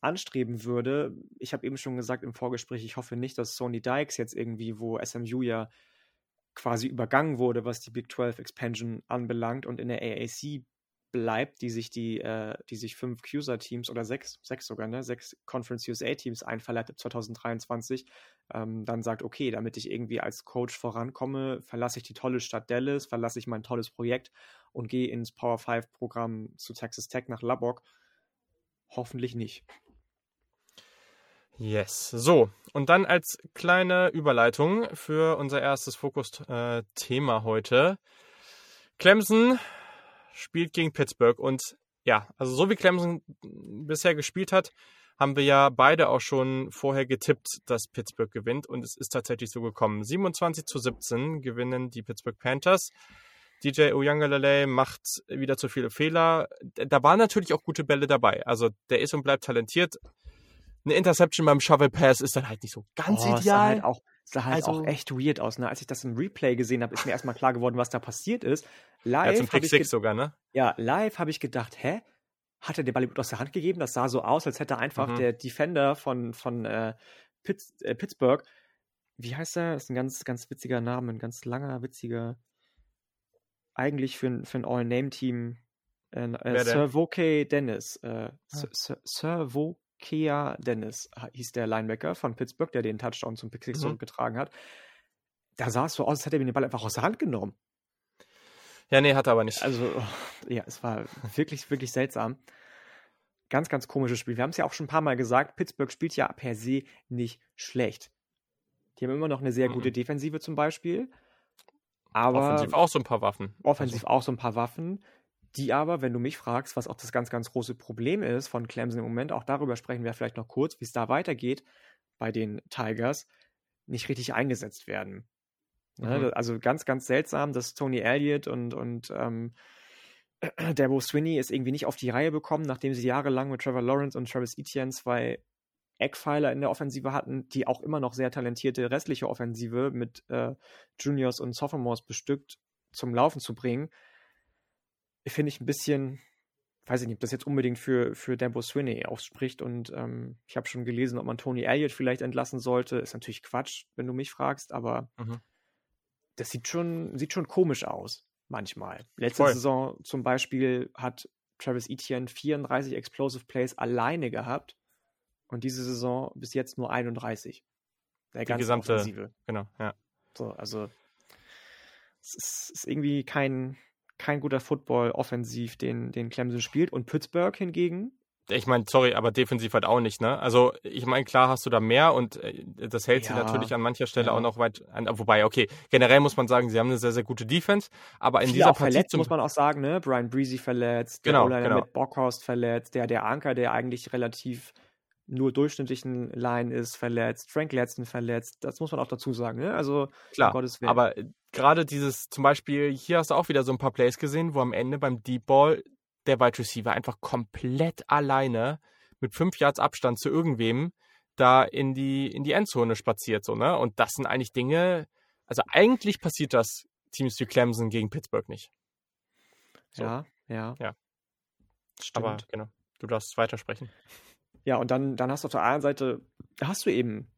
anstreben würde. Ich habe eben schon gesagt im Vorgespräch, ich hoffe nicht, dass Sony Dykes jetzt irgendwie, wo SMU ja quasi übergangen wurde, was die Big 12 Expansion anbelangt und in der AAC bleibt, die sich die, äh, die sich fünf CUSA-Teams oder sechs, sechs sogar, ne, sechs Conference USA-Teams einverleibt ab 2023, ähm, dann sagt, okay, damit ich irgendwie als Coach vorankomme, verlasse ich die tolle Stadt Dallas, verlasse ich mein tolles Projekt und gehe ins Power 5-Programm zu Texas Tech nach Lubbock. Hoffentlich nicht. Yes. So, und dann als kleine Überleitung für unser erstes Fokus-Thema heute. Clemson spielt gegen Pittsburgh und ja, also so wie Clemson bisher gespielt hat, haben wir ja beide auch schon vorher getippt, dass Pittsburgh gewinnt und es ist tatsächlich so gekommen. 27 zu 17 gewinnen die Pittsburgh Panthers. DJ Uyangalele macht wieder zu viele Fehler. Da waren natürlich auch gute Bälle dabei. Also der ist und bleibt talentiert. Eine Interception beim Shovel Pass ist dann halt nicht so ganz Oh, ideal. halt auch, sah halt Also- auch echt weird aus. Ne? Als ich das im Replay gesehen habe, ist mir erstmal klar geworden, was da passiert ist. ja, Live habe Pick ich, Six ge sogar, ne? ja, live hab ich gedacht, hä? Hat er den Ball aus der Hand gegeben? Das sah so aus, als hätte einfach Mhm. der Defender von, von äh, Pitts, äh, Pittsburgh, wie heißt er? Das ist ein ganz, ganz witziger Name, ein ganz langer, witziger, eigentlich für, ein- für ein All-Name-Team. Äh, äh? Sir Vokey Dennis. Äh, Ah. Sir, Sir, Sir Vokea Dennis hieß der Linebacker von Pittsburgh, der den Touchdown zum Pick Six Mhm. zurückgetragen hat. Da sah es so aus, als hätte er mir den Ball einfach aus der Hand genommen. Ja, nee, hat er aber nicht. Also, ja, es war wirklich, wirklich seltsam. Ganz, ganz komisches Spiel. Wir haben es ja auch schon ein paar Mal gesagt, Pittsburgh spielt ja per se nicht schlecht. Die haben immer noch eine sehr Mhm. gute Defensive zum Beispiel. Aber Offensiv auch so ein paar Waffen. offensiv auch so ein paar Waffen, die aber, wenn du mich fragst, was auch das ganz, ganz große Problem ist von Clemson im Moment, auch darüber sprechen wir vielleicht noch kurz, wie es da weitergeht bei den Tigers, nicht richtig eingesetzt werden. Ne, Mhm. Also ganz, ganz seltsam, dass Tony Elliott und, und ähm, Dabo Swinney es irgendwie nicht auf die Reihe bekommen, nachdem sie jahrelang mit Trevor Lawrence und Travis Etienne zwei Eckpfeiler in der Offensive hatten, die auch immer noch sehr talentierte restliche Offensive mit äh, Juniors und Sophomores bestückt zum Laufen zu bringen, finde ich ein bisschen, weiß ich nicht, ob das jetzt unbedingt für, für Dambo Swinney ausspricht. Und ähm, ich habe schon gelesen, ob man Tony Elliott vielleicht entlassen sollte. Ist natürlich Quatsch, wenn du mich fragst, aber mhm. das sieht schon, sieht schon komisch aus, manchmal. Letzte Voll. Saison zum Beispiel hat Travis Etienne 34 Explosive Plays alleine gehabt und diese Saison bis jetzt nur 31. Der Die gesamte Offensive. Genau, ja. So, also es ist, ist irgendwie kein, kein guter Football offensiv, den, den Clemson spielt. Und Pittsburgh hingegen. Ich meine, sorry, aber defensiv halt auch nicht, ne? Also, ich meine, klar hast du da mehr und äh, das hält ja, sie natürlich an mancher Stelle ja. auch noch weit an. Wobei, okay, generell muss man sagen, sie haben eine sehr, sehr gute Defense, aber in Viele dieser auch Partie verletzt, muss man auch sagen, ne? Brian Breezy verletzt, genau, der genau. mit Bockhorst verletzt, der, der Anker, der eigentlich relativ nur durchschnittlichen Line ist verletzt, Frank Letzten verletzt, das muss man auch dazu sagen, ne? Also, klar, aber gerade dieses, zum Beispiel, hier hast du auch wieder so ein paar Plays gesehen, wo am Ende beim Deep Ball der Wide Receiver einfach komplett alleine mit fünf Yards Abstand zu irgendwem da in die, in die Endzone spaziert, so, ne? Und das sind eigentlich Dinge, also eigentlich passiert das Teams wie Clemson gegen Pittsburgh nicht. So. Ja, ja. Ja. Stimmt. Aber genau, du darfst weitersprechen. Ja, und dann, dann hast du auf der anderen Seite, hast du eben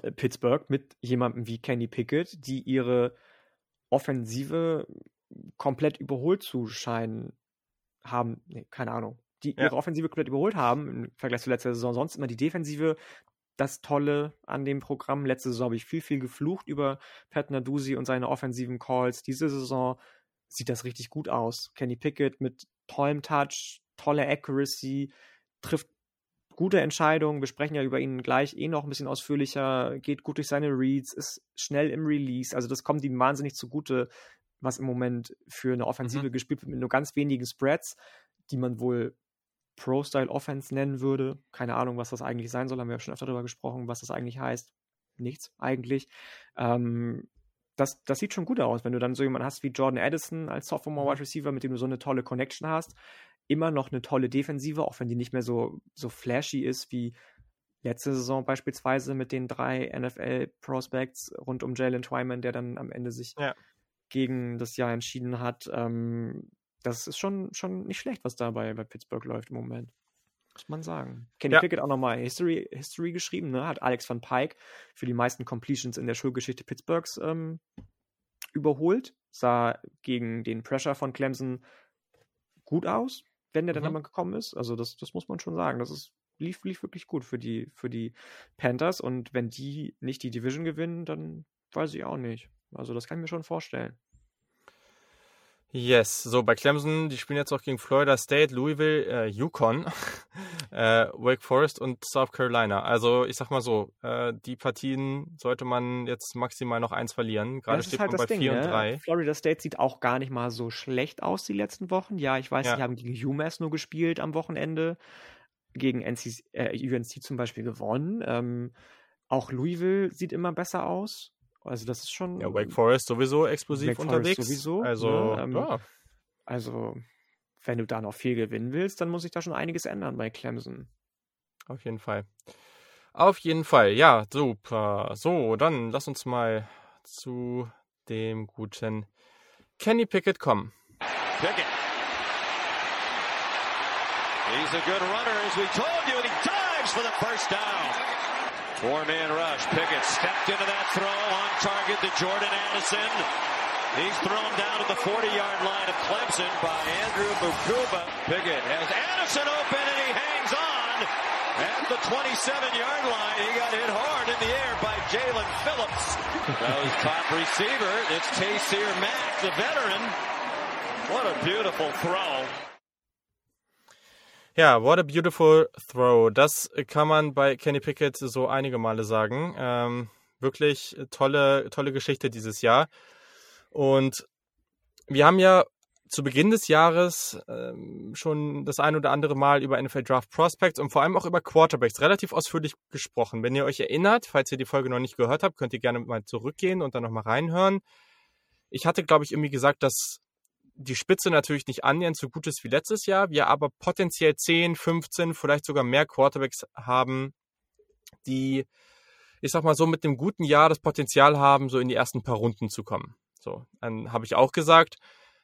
äh, Pittsburgh mit jemandem wie Kenny Pickett, die ihre Offensive komplett überholt zu scheinen haben. Nee, keine Ahnung. Die ja. ihre Offensive komplett überholt haben im Vergleich zu letzter Saison. Sonst immer die Defensive das Tolle an dem Programm. Letzte Saison habe ich viel, viel geflucht über Pat Nadusi und seine offensiven Calls. Diese Saison sieht das richtig gut aus. Kenny Pickett mit tollem Touch, tolle Accuracy, trifft gute Entscheidung. Wir sprechen ja über ihn gleich eh noch ein bisschen ausführlicher. Geht gut durch seine Reads, ist schnell im Release. Also das kommt ihm wahnsinnig zugute, was im Moment für eine Offensive mhm. gespielt wird mit nur ganz wenigen Spreads, die man wohl Pro-Style Offense nennen würde. Keine Ahnung, was das eigentlich sein soll. Haben wir ja schon öfter darüber gesprochen, was das eigentlich heißt. Nichts eigentlich. Ähm, das, das sieht schon gut aus, wenn du dann so jemanden hast wie Jordan Addison als Sophomore mhm. Wide Receiver, mit dem du so eine tolle Connection hast immer noch eine tolle Defensive, auch wenn die nicht mehr so, so flashy ist wie letzte Saison beispielsweise mit den drei NFL-Prospects rund um Jalen Twyman, der dann am Ende sich ja. gegen das Jahr entschieden hat. Ähm, das ist schon, schon nicht schlecht, was da bei, bei Pittsburgh läuft im Moment. Muss man sagen. Kenny ja. Pickett auch nochmal History, History geschrieben, ne? Hat Alex van Pike für die meisten Completions in der Schulgeschichte Pittsburghs ähm, überholt. Sah gegen den Pressure von Clemson gut aus wenn der dann mhm. einmal gekommen ist. Also das, das muss man schon sagen. Das ist, lief, lief wirklich gut für die, für die Panthers. Und wenn die nicht die Division gewinnen, dann weiß ich auch nicht. Also das kann ich mir schon vorstellen. Yes, so bei Clemson, die spielen jetzt auch gegen Florida State, Louisville, äh, Yukon, äh, Wake Forest und South Carolina. Also ich sag mal so, äh, die Partien sollte man jetzt maximal noch eins verlieren. Gerade steht halt man bei 4 ne? und 3. Florida State sieht auch gar nicht mal so schlecht aus die letzten Wochen. Ja, ich weiß, ja. die haben gegen UMass nur gespielt am Wochenende, gegen NC, äh, UNC zum Beispiel gewonnen. Ähm, auch Louisville sieht immer besser aus. Also das ist schon. Ja, Wake Forest sowieso explosiv Wake unterwegs. Forest sowieso. Also, ne? ähm, ja. also, wenn du da noch viel gewinnen willst, dann muss sich da schon einiges ändern bei Clemson. Auf jeden Fall. Auf jeden Fall, ja, super. So, dann lass uns mal zu dem guten Kenny Pickett kommen. Pickett. He's a good runner, as we told you, and he dives for the first down. Four-man rush. Pickett stepped into that throw on target to Jordan Addison. He's thrown down at the 40-yard line of Clemson by Andrew Mukuba. Pickett has Addison open and he hangs on at the 27-yard line. He got hit hard in the air by Jalen Phillips. That was top receiver. It's Taysir Mack, the veteran. What a beautiful throw. Ja, what a beautiful throw. Das kann man bei Kenny Pickett so einige Male sagen. Ähm, wirklich tolle, tolle Geschichte dieses Jahr. Und wir haben ja zu Beginn des Jahres ähm, schon das ein oder andere Mal über NFL Draft Prospects und vor allem auch über Quarterbacks relativ ausführlich gesprochen. Wenn ihr euch erinnert, falls ihr die Folge noch nicht gehört habt, könnt ihr gerne mal zurückgehen und dann nochmal reinhören. Ich hatte, glaube ich, irgendwie gesagt, dass die Spitze natürlich nicht annähernd so gut ist wie letztes Jahr, wir aber potenziell 10, 15, vielleicht sogar mehr Quarterbacks haben, die, ich sag mal so, mit einem guten Jahr das Potenzial haben, so in die ersten paar Runden zu kommen. So, dann habe ich auch gesagt,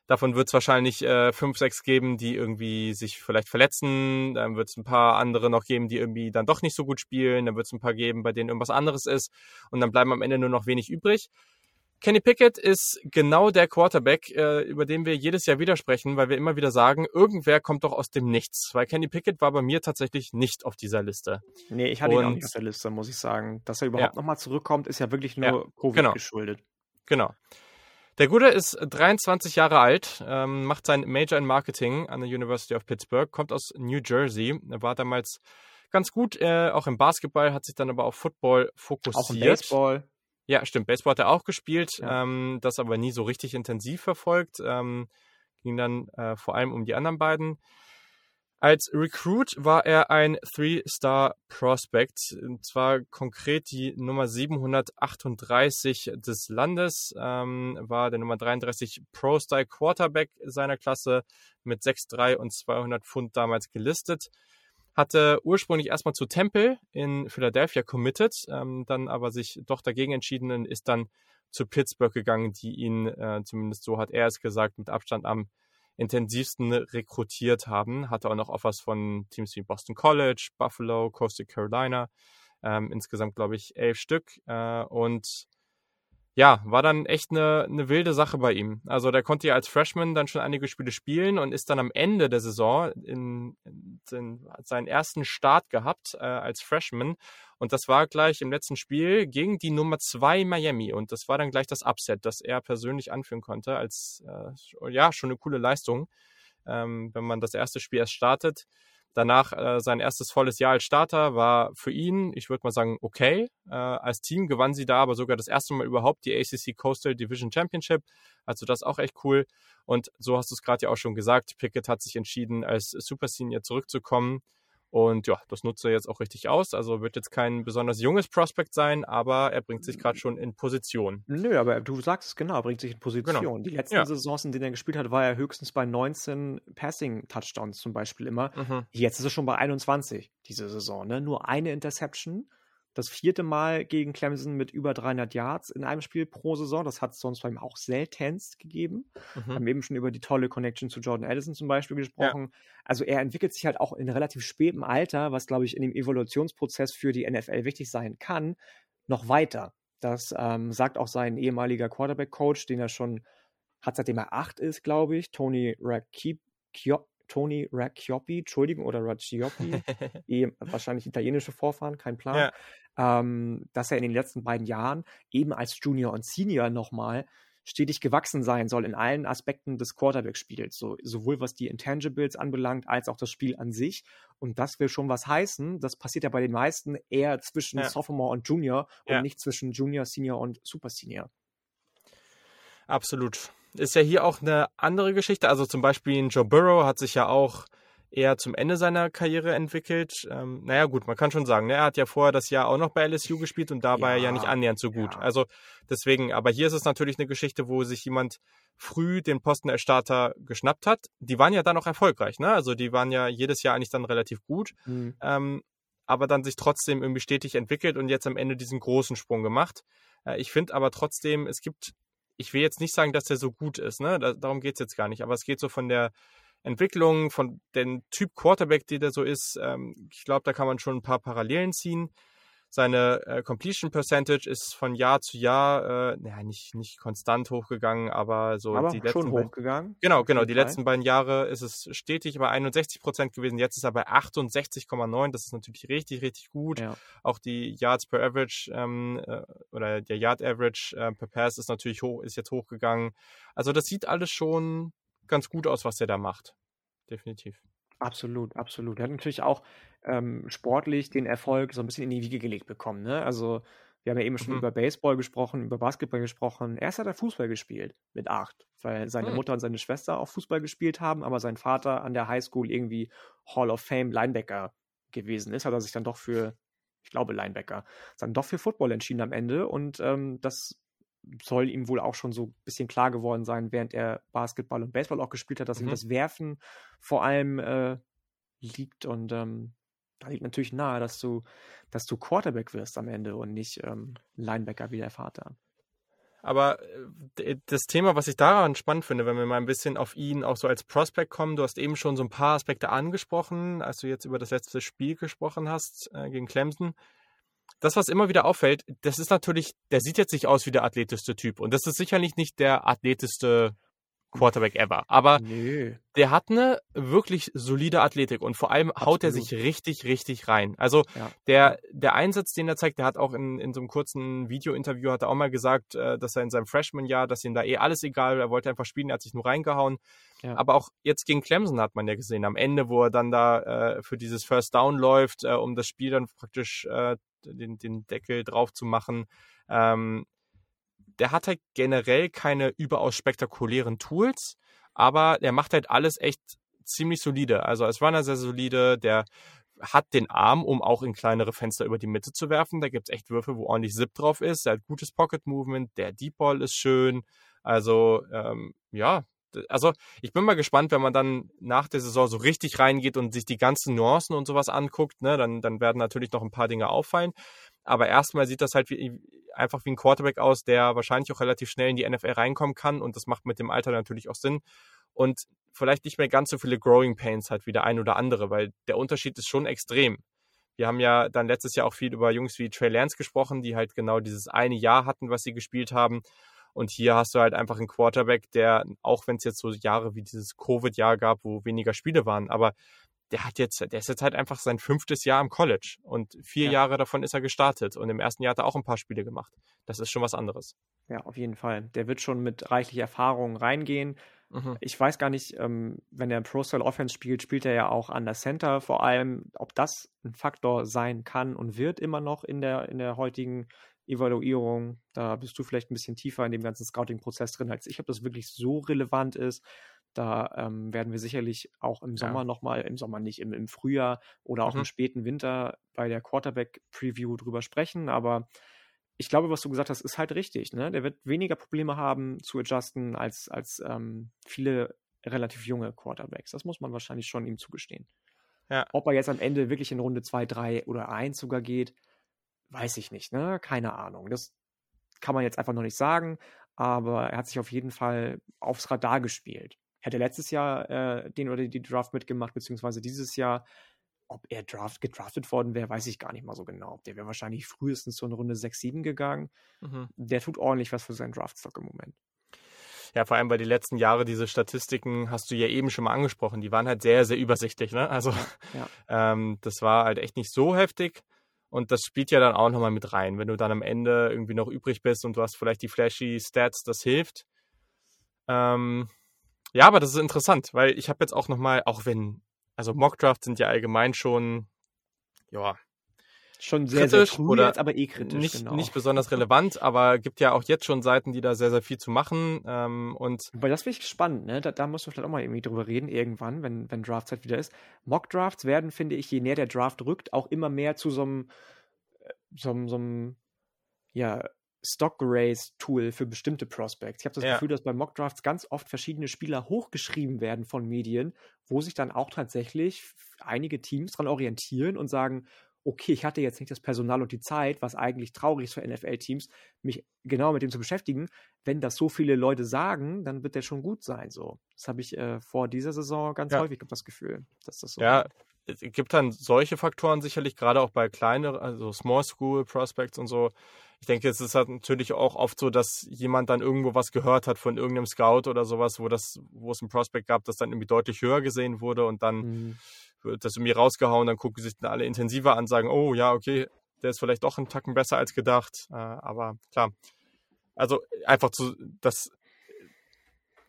davon wird es wahrscheinlich äh, fünf, sechs geben, die irgendwie sich vielleicht verletzen. Dann wird es ein paar andere noch geben, die irgendwie dann doch nicht so gut spielen. Dann wird es ein paar geben, bei denen irgendwas anderes ist. Und dann bleiben am Ende nur noch wenig übrig. Kenny Pickett ist genau der Quarterback, äh, über den wir jedes Jahr widersprechen, weil wir immer wieder sagen, irgendwer kommt doch aus dem Nichts. Weil Kenny Pickett war bei mir tatsächlich nicht auf dieser Liste. Nee, ich hatte Und, ihn auch nicht auf der Liste, muss ich sagen. Dass er überhaupt ja. nochmal zurückkommt, ist ja wirklich nur ja, Covid genau. geschuldet. Genau. Der Gute ist 23 Jahre alt, ähm, macht sein Major in Marketing an der University of Pittsburgh, kommt aus New Jersey. Er war damals ganz gut, äh, auch im Basketball, hat sich dann aber auf Football fokussiert. Auch im Baseball. Ja, stimmt. Baseball hat er auch gespielt, ja. ähm, das aber nie so richtig intensiv verfolgt. Ähm, ging dann äh, vor allem um die anderen beiden. Als Recruit war er ein Three-Star Prospect, und zwar konkret die Nummer 738 des Landes, ähm, war der Nummer 33 Pro-Style Quarterback seiner Klasse mit 6'3 und 200 Pfund damals gelistet hatte ursprünglich erstmal zu Temple in Philadelphia committed, ähm, dann aber sich doch dagegen entschieden und ist dann zu Pittsburgh gegangen, die ihn, äh, zumindest so hat er es gesagt, mit Abstand am intensivsten rekrutiert haben. Hatte auch noch Offers von Teams wie Boston College, Buffalo, Coastal Carolina. Ähm, insgesamt, glaube ich, elf Stück. Äh, und ja, war dann echt eine, eine wilde Sache bei ihm. Also der konnte ja als Freshman dann schon einige Spiele spielen und ist dann am Ende der Saison in, in seinen ersten Start gehabt äh, als Freshman. Und das war gleich im letzten Spiel gegen die Nummer zwei Miami. Und das war dann gleich das Upset, das er persönlich anführen konnte, als äh, ja schon eine coole Leistung, ähm, wenn man das erste Spiel erst startet. Danach äh, sein erstes volles Jahr als Starter war für ihn, ich würde mal sagen, okay. Äh, als Team gewann sie da aber sogar das erste Mal überhaupt die ACC Coastal Division Championship. Also das auch echt cool. Und so hast du es gerade ja auch schon gesagt, Pickett hat sich entschieden, als Super Senior zurückzukommen. Und ja, das nutzt er jetzt auch richtig aus. Also wird jetzt kein besonders junges Prospect sein, aber er bringt sich gerade schon in Position. Nö, aber du sagst es genau, er bringt sich in Position. Genau. Die letzten ja. Saisons, in denen er gespielt hat, war er höchstens bei 19 Passing-Touchdowns zum Beispiel immer. Mhm. Jetzt ist er schon bei 21 diese Saison. Ne? Nur eine Interception das vierte Mal gegen Clemson mit über 300 Yards in einem Spiel pro Saison. Das hat es sonst bei ihm auch seltenst gegeben. Mhm. Wir haben eben schon über die tolle Connection zu Jordan Addison zum Beispiel gesprochen. Ja. Also er entwickelt sich halt auch in relativ spätem Alter, was glaube ich in dem Evolutionsprozess für die NFL wichtig sein kann, noch weiter. Das ähm, sagt auch sein ehemaliger Quarterback-Coach, den er schon hat, seitdem er acht ist, glaube ich, Tony Rakip, Tony Racchioppi, Entschuldigung, oder Racchioppi, eh, wahrscheinlich italienische Vorfahren, kein Plan, ja. ähm, dass er in den letzten beiden Jahren eben als Junior und Senior nochmal stetig gewachsen sein soll in allen Aspekten des Quarterback-Spiels, so, sowohl was die Intangibles anbelangt, als auch das Spiel an sich. Und das will schon was heißen. Das passiert ja bei den meisten eher zwischen ja. Sophomore und Junior und ja. nicht zwischen Junior, Senior und Super Senior. Absolut ist ja hier auch eine andere Geschichte. Also zum Beispiel Joe Burrow hat sich ja auch eher zum Ende seiner Karriere entwickelt. Ähm, naja, gut, man kann schon sagen, ne, er hat ja vorher das Jahr auch noch bei LSU gespielt und da war ja, er ja nicht annähernd so gut. Ja. Also deswegen, aber hier ist es natürlich eine Geschichte, wo sich jemand früh den Posten als Starter geschnappt hat. Die waren ja dann auch erfolgreich, ne? Also die waren ja jedes Jahr eigentlich dann relativ gut. Mhm. Ähm, aber dann sich trotzdem irgendwie stetig entwickelt und jetzt am Ende diesen großen Sprung gemacht. Äh, ich finde aber trotzdem, es gibt ich will jetzt nicht sagen, dass der so gut ist, ne? Da, darum geht es jetzt gar nicht. Aber es geht so von der Entwicklung, von dem Typ Quarterback, der so ist. Ähm, ich glaube, da kann man schon ein paar Parallelen ziehen. Seine äh, Completion Percentage ist von Jahr zu Jahr, äh, naja, nicht, nicht konstant hochgegangen, aber so aber die letzten schon hochgegangen. Genau, genau. Die letzten beiden Jahre ist es stetig bei 61 Prozent gewesen. Jetzt ist er bei 68,9. Das ist natürlich richtig, richtig gut. Ja. Auch die Yards per Average ähm, äh, oder der Yard Average äh, per Pass ist natürlich hoch, ist jetzt hochgegangen. Also das sieht alles schon ganz gut aus, was er da macht. Definitiv. Absolut, absolut. Er hat natürlich auch ähm, sportlich den Erfolg so ein bisschen in die Wiege gelegt bekommen. Ne? Also wir haben ja eben schon mhm. über Baseball gesprochen, über Basketball gesprochen. Erst hat er Fußball gespielt mit acht, weil seine mhm. Mutter und seine Schwester auch Fußball gespielt haben, aber sein Vater an der Highschool irgendwie Hall of Fame Linebacker gewesen ist, hat er sich dann doch für, ich glaube Linebacker, dann doch für Football entschieden am Ende und ähm, das soll ihm wohl auch schon so ein bisschen klar geworden sein, während er Basketball und Baseball auch gespielt hat, dass mhm. ihm das Werfen vor allem äh, liegt und ähm, da liegt natürlich nahe, dass du, dass du Quarterback wirst am Ende und nicht ähm, Linebacker wie der Vater. Aber äh, das Thema, was ich daran spannend finde, wenn wir mal ein bisschen auf ihn auch so als Prospect kommen, du hast eben schon so ein paar Aspekte angesprochen, als du jetzt über das letzte Spiel gesprochen hast äh, gegen Clemson. Das, was immer wieder auffällt, das ist natürlich, der sieht jetzt nicht aus wie der athletischste Typ. Und das ist sicherlich nicht der athletischste Quarterback ever. Aber nee. der hat eine wirklich solide Athletik und vor allem Absolut. haut er sich richtig, richtig rein. Also ja. der, der Einsatz, den er zeigt, der hat auch in, in so einem kurzen Video-Interview hat er auch mal gesagt, äh, dass er in seinem Freshman-Jahr, dass ihm da eh alles egal, er wollte einfach spielen, er hat sich nur reingehauen. Ja. Aber auch jetzt gegen Clemson hat man ja gesehen, am Ende, wo er dann da äh, für dieses First Down läuft, äh, um das Spiel dann praktisch äh, den, den Deckel drauf zu machen. Ähm, der hat halt generell keine überaus spektakulären Tools, aber der macht halt alles echt ziemlich solide. Also als Runner sehr solide, der hat den Arm, um auch in kleinere Fenster über die Mitte zu werfen. Da gibt es echt Würfe, wo ordentlich Zip drauf ist. Er hat gutes Pocket Movement, der Deep Ball ist schön. Also ähm, ja, also ich bin mal gespannt, wenn man dann nach der Saison so richtig reingeht und sich die ganzen Nuancen und sowas anguckt, ne, dann, dann werden natürlich noch ein paar Dinge auffallen. Aber erstmal sieht das halt wie, einfach wie ein Quarterback aus, der wahrscheinlich auch relativ schnell in die NFL reinkommen kann und das macht mit dem Alter natürlich auch Sinn. Und vielleicht nicht mehr ganz so viele Growing Pains hat wie der ein oder andere, weil der Unterschied ist schon extrem. Wir haben ja dann letztes Jahr auch viel über Jungs wie Trey Lance gesprochen, die halt genau dieses eine Jahr hatten, was sie gespielt haben. Und hier hast du halt einfach einen Quarterback, der, auch wenn es jetzt so Jahre wie dieses Covid-Jahr gab, wo weniger Spiele waren, aber der hat jetzt, der ist jetzt halt einfach sein fünftes Jahr im College und vier ja. Jahre davon ist er gestartet und im ersten Jahr hat er auch ein paar Spiele gemacht. Das ist schon was anderes. Ja, auf jeden Fall. Der wird schon mit reichlich Erfahrung reingehen. Mhm. Ich weiß gar nicht, ähm, wenn er Pro Style Offense spielt, spielt er ja auch an der Center vor allem, ob das ein Faktor sein kann und wird immer noch in der, in der heutigen Evaluierung. Da bist du vielleicht ein bisschen tiefer in dem ganzen Scouting-Prozess drin als ich, ob das wirklich so relevant ist. Da ähm, werden wir sicherlich auch im Sommer ja. nochmal, im Sommer nicht, im, im Frühjahr oder auch mhm. im späten Winter bei der Quarterback-Preview drüber sprechen. Aber ich glaube, was du gesagt hast, ist halt richtig. Ne? Der wird weniger Probleme haben zu adjusten als, als ähm, viele relativ junge Quarterbacks. Das muss man wahrscheinlich schon ihm zugestehen. Ja. Ob er jetzt am Ende wirklich in Runde 2, 3 oder 1 sogar geht, weiß ich nicht. Ne? Keine Ahnung. Das kann man jetzt einfach noch nicht sagen. Aber er hat sich auf jeden Fall aufs Radar gespielt hätte letztes Jahr äh, den oder die Draft mitgemacht, beziehungsweise dieses Jahr. Ob er Draft, gedraftet worden wäre, weiß ich gar nicht mal so genau. Der wäre wahrscheinlich frühestens so in Runde 6, 7 gegangen. Mhm. Der tut ordentlich was für seinen Draftstock im Moment. Ja, vor allem bei die letzten Jahre, diese Statistiken hast du ja eben schon mal angesprochen, die waren halt sehr, sehr übersichtlich. Ne? Also ja. ähm, das war halt echt nicht so heftig. Und das spielt ja dann auch nochmal mit rein. Wenn du dann am Ende irgendwie noch übrig bist und du hast vielleicht die flashy Stats, das hilft. Ähm, ja, aber das ist interessant, weil ich habe jetzt auch nochmal, auch wenn, also Mockdrafts sind ja allgemein schon, ja, schon sehr, kritisch sehr früh oder jetzt, aber eh kritisch. Nicht, genau. nicht besonders relevant, aber gibt ja auch jetzt schon Seiten, die da sehr, sehr viel zu machen. Ähm, und Weil das finde ich spannend, ne? Da, da musst du vielleicht auch mal irgendwie drüber reden, irgendwann, wenn, wenn Draftzeit wieder ist. Mockdrafts werden, finde ich, je näher der Draft rückt, auch immer mehr zu so einem, äh, so einem, ja, Stock Race Tool für bestimmte Prospects. Ich habe das ja. Gefühl, dass bei Mockdrafts ganz oft verschiedene Spieler hochgeschrieben werden von Medien, wo sich dann auch tatsächlich einige Teams dran orientieren und sagen, okay, ich hatte jetzt nicht das Personal und die Zeit, was eigentlich traurig ist für NFL-Teams, mich genau mit dem zu beschäftigen. Wenn das so viele Leute sagen, dann wird der schon gut sein. So, das habe ich äh, vor dieser Saison ganz ja. häufig das Gefühl, dass das so. Ja, es gibt dann solche Faktoren sicherlich gerade auch bei kleineren, also Small School Prospects und so ich denke, es ist halt natürlich auch oft so, dass jemand dann irgendwo was gehört hat von irgendeinem Scout oder sowas, wo das, wo es ein Prospect gab, das dann irgendwie deutlich höher gesehen wurde und dann mhm. Wird das irgendwie rausgehauen, dann gucken sich dann alle intensiver an, sagen, oh ja, okay, der ist vielleicht doch einen Tacken besser als gedacht. Äh, aber klar. Also einfach zu, das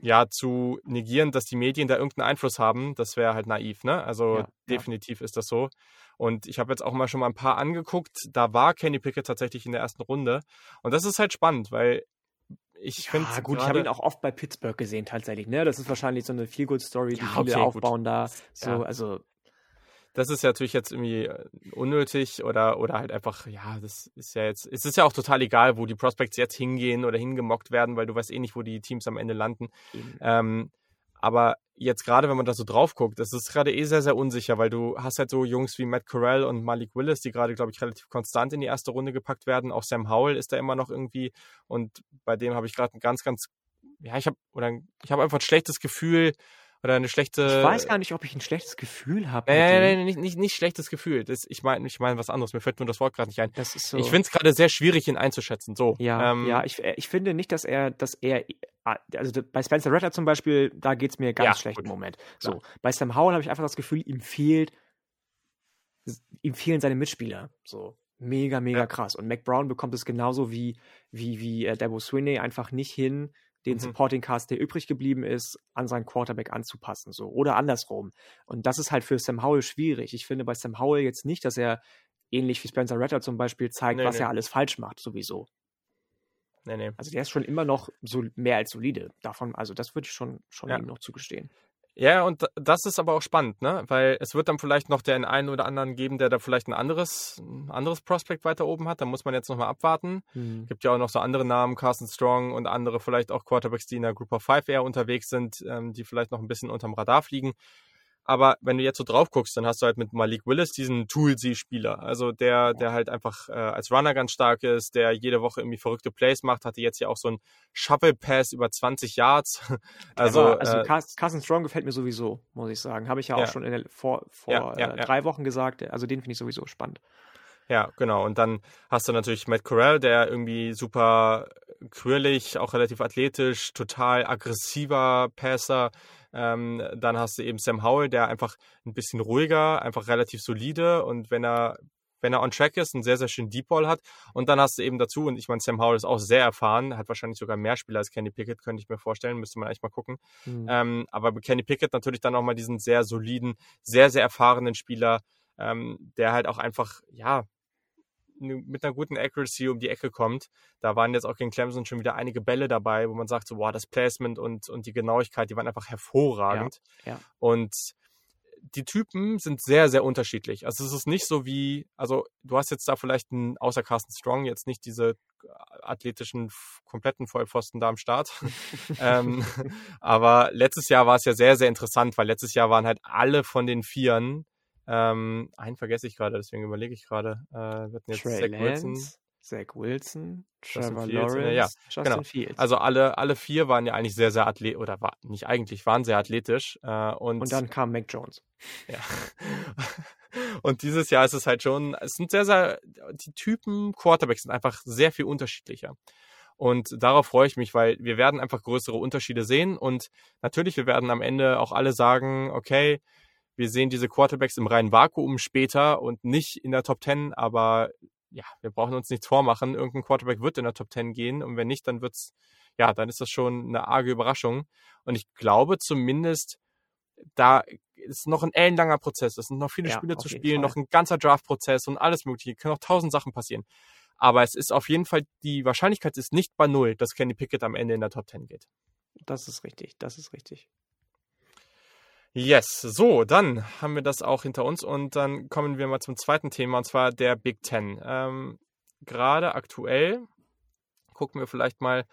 ja, zu negieren, dass die Medien da irgendeinen Einfluss haben, das wäre halt naiv, ne? Also ja, definitiv ja. ist das so. Und ich habe jetzt auch mal schon mal ein paar angeguckt. Da war Kenny Pickett tatsächlich in der ersten Runde. Und das ist halt spannend, weil ich finde ja, gut, ich habe ihn auch oft bei Pittsburgh gesehen tatsächlich. Ne, das ist wahrscheinlich so eine Feel Good Story, die ja, viele okay, aufbauen gut. da. So, ja. also das ist ja natürlich jetzt irgendwie äh, unnötig oder oder halt einfach ja, das ist ja jetzt es ist ja auch total egal, wo die Prospects jetzt hingehen oder hingemockt werden, weil du weißt eh nicht, wo die Teams am Ende landen. Mhm. Ähm, Aber jetzt gerade, wenn man da so drauf guckt, das ist gerade eh sehr, sehr unsicher, weil du hast halt so Jungs wie Matt Corral und Malik Willis, die gerade, glaube ich, relativ konstant in die erste Runde gepackt werden. Auch Sam Howell ist da immer noch irgendwie und bei dem habe ich gerade ein ganz, ganz, ja, ich habe oder ich habe einfach ein schlechtes Gefühl, oder eine schlechte. Ich weiß gar nicht, ob ich ein schlechtes Gefühl habe. Äh, nee, nee, nicht, nicht, nicht schlechtes Gefühl. Das, ich meine ich mein was anderes. Mir fällt nur das Wort gerade nicht ein. Das ist so. Ich finde es gerade sehr schwierig, ihn einzuschätzen. So. Ja, ähm, ja ich, ich finde nicht, dass er, dass er, also bei Spencer Rattler zum Beispiel, da geht es mir ganz ja, schlecht gut. im Moment. So. Ja. Bei Sam Howell habe ich einfach das Gefühl, ihm fehlt, ihm fehlen seine Mitspieler. So. Mega, mega ja. krass. Und Mac Brown bekommt es genauso wie, wie, wie äh, Debo Swinney einfach nicht hin, den mhm. Supporting Cast, der übrig geblieben ist, an seinen Quarterback anzupassen, so oder andersrum. Und das ist halt für Sam Howell schwierig. Ich finde bei Sam Howell jetzt nicht, dass er ähnlich wie Spencer Ratter zum Beispiel zeigt, nee, was nee. er alles falsch macht, sowieso. Nee, nee. Also der ist schon immer noch so mehr als solide. Davon, also das würde ich schon, schon ja. ihm noch zugestehen. Ja, und das ist aber auch spannend, ne? Weil es wird dann vielleicht noch den einen oder anderen geben, der da vielleicht ein anderes, ein anderes Prospect weiter oben hat. Da muss man jetzt nochmal abwarten. Mhm. Gibt ja auch noch so andere Namen, Carson Strong und andere vielleicht auch Quarterbacks, die in der Group of Five eher unterwegs sind, ähm, die vielleicht noch ein bisschen unterm Radar fliegen. Aber wenn du jetzt so drauf guckst, dann hast du halt mit Malik Willis diesen Toolsy-Spieler. Also der, der halt einfach äh, als Runner ganz stark ist, der jede Woche irgendwie verrückte Plays macht, hatte jetzt ja auch so einen Shovel-Pass über 20 Yards. also, Aber, also äh, Carson Strong gefällt mir sowieso, muss ich sagen. Habe ich ja auch ja. schon der, vor, vor ja, ja, äh, drei Wochen gesagt. Also den finde ich sowieso spannend. Ja, genau. Und dann hast du natürlich Matt Corral, der irgendwie super quirlig, auch relativ athletisch, total aggressiver Passer ähm, dann hast du eben Sam Howell, der einfach ein bisschen ruhiger, einfach relativ solide und wenn er wenn er on track ist, einen sehr, sehr schönen Deep Ball hat. Und dann hast du eben dazu, und ich meine, Sam Howell ist auch sehr erfahren, hat wahrscheinlich sogar mehr Spieler als Kenny Pickett, könnte ich mir vorstellen, müsste man eigentlich mal gucken. Mhm. Ähm, aber Kenny Pickett natürlich dann nochmal diesen sehr soliden, sehr, sehr erfahrenen Spieler, ähm, der halt auch einfach, ja, mit einer guten Accuracy um die Ecke kommt. Da waren jetzt auch gegen Clemson schon wieder einige Bälle dabei, wo man sagt, so, boah, das Placement und, und die Genauigkeit, die waren einfach hervorragend. Ja, ja. Und die Typen sind sehr, sehr unterschiedlich. Also es ist nicht so wie, also du hast jetzt da vielleicht einen, außer Carsten Strong jetzt nicht diese athletischen, kompletten Vollpfosten da am Start. ähm, aber letztes Jahr war es ja sehr, sehr interessant, weil letztes Jahr waren halt alle von den Vieren ähm, einen vergesse ich gerade, deswegen überlege ich gerade. Äh, wir hatten jetzt Trey Zach Lance, Wilson. Zach Wilson, Trevor Lawrence, ja, ja. Justin genau. Fields. Also alle, alle vier waren ja eigentlich sehr, sehr athletisch, oder war, nicht eigentlich, waren sehr athletisch. Äh, und, und dann kam Mac Jones. Ja. und dieses Jahr ist es halt schon, es sind sehr, sehr, die Typen Quarterbacks sind einfach sehr viel unterschiedlicher. Und darauf freue ich mich, weil wir werden einfach größere Unterschiede sehen. Und natürlich, wir werden am Ende auch alle sagen, okay, wir sehen diese Quarterbacks im reinen Vakuum später und nicht in der Top 10, aber ja, wir brauchen uns nichts vormachen. Irgendein Quarterback wird in der Top 10 gehen und wenn nicht, dann wird's, ja, dann ist das schon eine arge Überraschung. Und ich glaube zumindest, da ist noch ein ellenlanger Prozess. Es sind noch viele ja, Spiele zu spielen, noch ein ganzer Draft-Prozess und alles mögliche. Können noch tausend Sachen passieren. Aber es ist auf jeden Fall, die Wahrscheinlichkeit ist nicht bei null, dass Kenny Pickett am Ende in der Top 10 geht. Das ist richtig, das ist richtig. Yes, so, dann haben wir das auch hinter uns und dann kommen wir mal zum zweiten Thema und zwar der Big Ten. Ähm, Gerade aktuell gucken wir vielleicht mal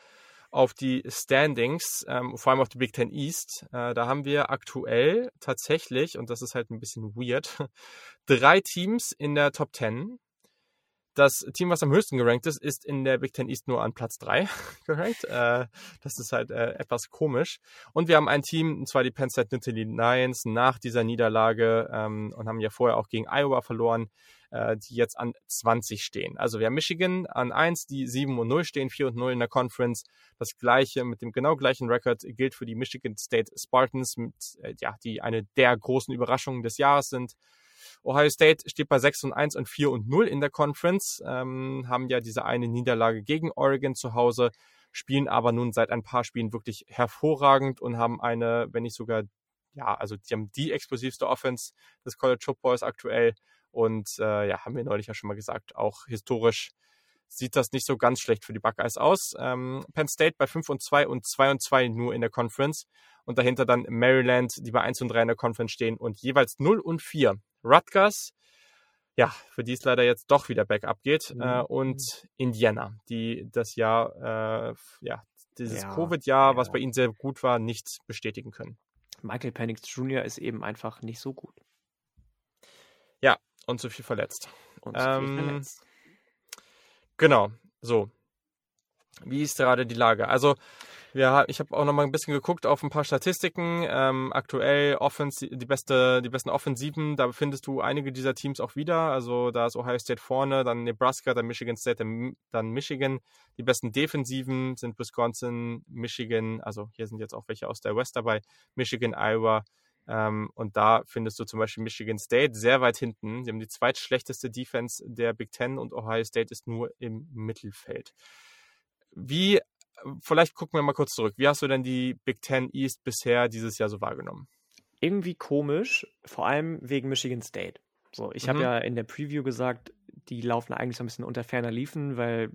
auf die Standings, ähm, vor allem auf die Big Ten East. Äh, da haben wir aktuell tatsächlich, und das ist halt ein bisschen weird, drei Teams in der Top 10 das Team, was am höchsten gerankt ist, ist in der Big Ten East nur an Platz 3 gerankt. Äh, das ist halt äh, etwas komisch. Und wir haben ein Team, und zwar die Penn State Nittany Lions, nach dieser Niederlage ähm, und haben ja vorher auch gegen Iowa verloren, äh, die jetzt an 20 stehen. Also wir haben Michigan an 1, die 7 und 0 stehen, 4 und 0 in der Conference. Das gleiche, mit dem genau gleichen Rekord gilt für die Michigan State Spartans, mit, äh, ja, die eine der großen Überraschungen des Jahres sind. Ohio State steht bei 6 und 1 und 4 und 0 in der Conference, ähm, haben ja diese eine Niederlage gegen Oregon zu Hause, spielen aber nun seit ein paar Spielen wirklich hervorragend und haben eine, wenn nicht sogar, ja, also die haben die explosivste Offense des College Footballs aktuell und äh, ja, haben wir neulich ja schon mal gesagt, auch historisch sieht das nicht so ganz schlecht für die Buckeyes aus. Ähm, Penn State bei 5 und 2 und 2 und 2 nur in der Conference und dahinter dann Maryland, die bei 1 und 3 in der Conference stehen und jeweils 0 und 4 Rutgers, ja, für die es leider jetzt doch wieder bergab geht, mhm. äh, und Indiana, die das Jahr, äh, ja, dieses ja, Covid-Jahr, ja. was bei ihnen sehr gut war, nicht bestätigen können. Michael Penix Jr. ist eben einfach nicht so gut. Ja, und zu viel verletzt. Und zu viel Ähm, verletzt. Genau, so. Wie ist gerade die Lage? Also, ha- ich habe auch noch mal ein bisschen geguckt auf ein paar Statistiken. Ähm, aktuell Offense, die, beste, die besten Offensiven, da findest du einige dieser Teams auch wieder. Also da ist Ohio State vorne, dann Nebraska, dann Michigan State, dann, dann Michigan. Die besten Defensiven sind Wisconsin, Michigan, also hier sind jetzt auch welche aus der West dabei, Michigan, Iowa. Ähm, und da findest du zum Beispiel Michigan State sehr weit hinten. Sie haben die zweitschlechteste Defense der Big Ten und Ohio State ist nur im Mittelfeld. Wie, vielleicht gucken wir mal kurz zurück. Wie hast du denn die Big Ten East bisher dieses Jahr so wahrgenommen? Irgendwie komisch, vor allem wegen Michigan State. So, ich habe Mhm. ja in der Preview gesagt, die laufen eigentlich so ein bisschen unter ferner Liefen, weil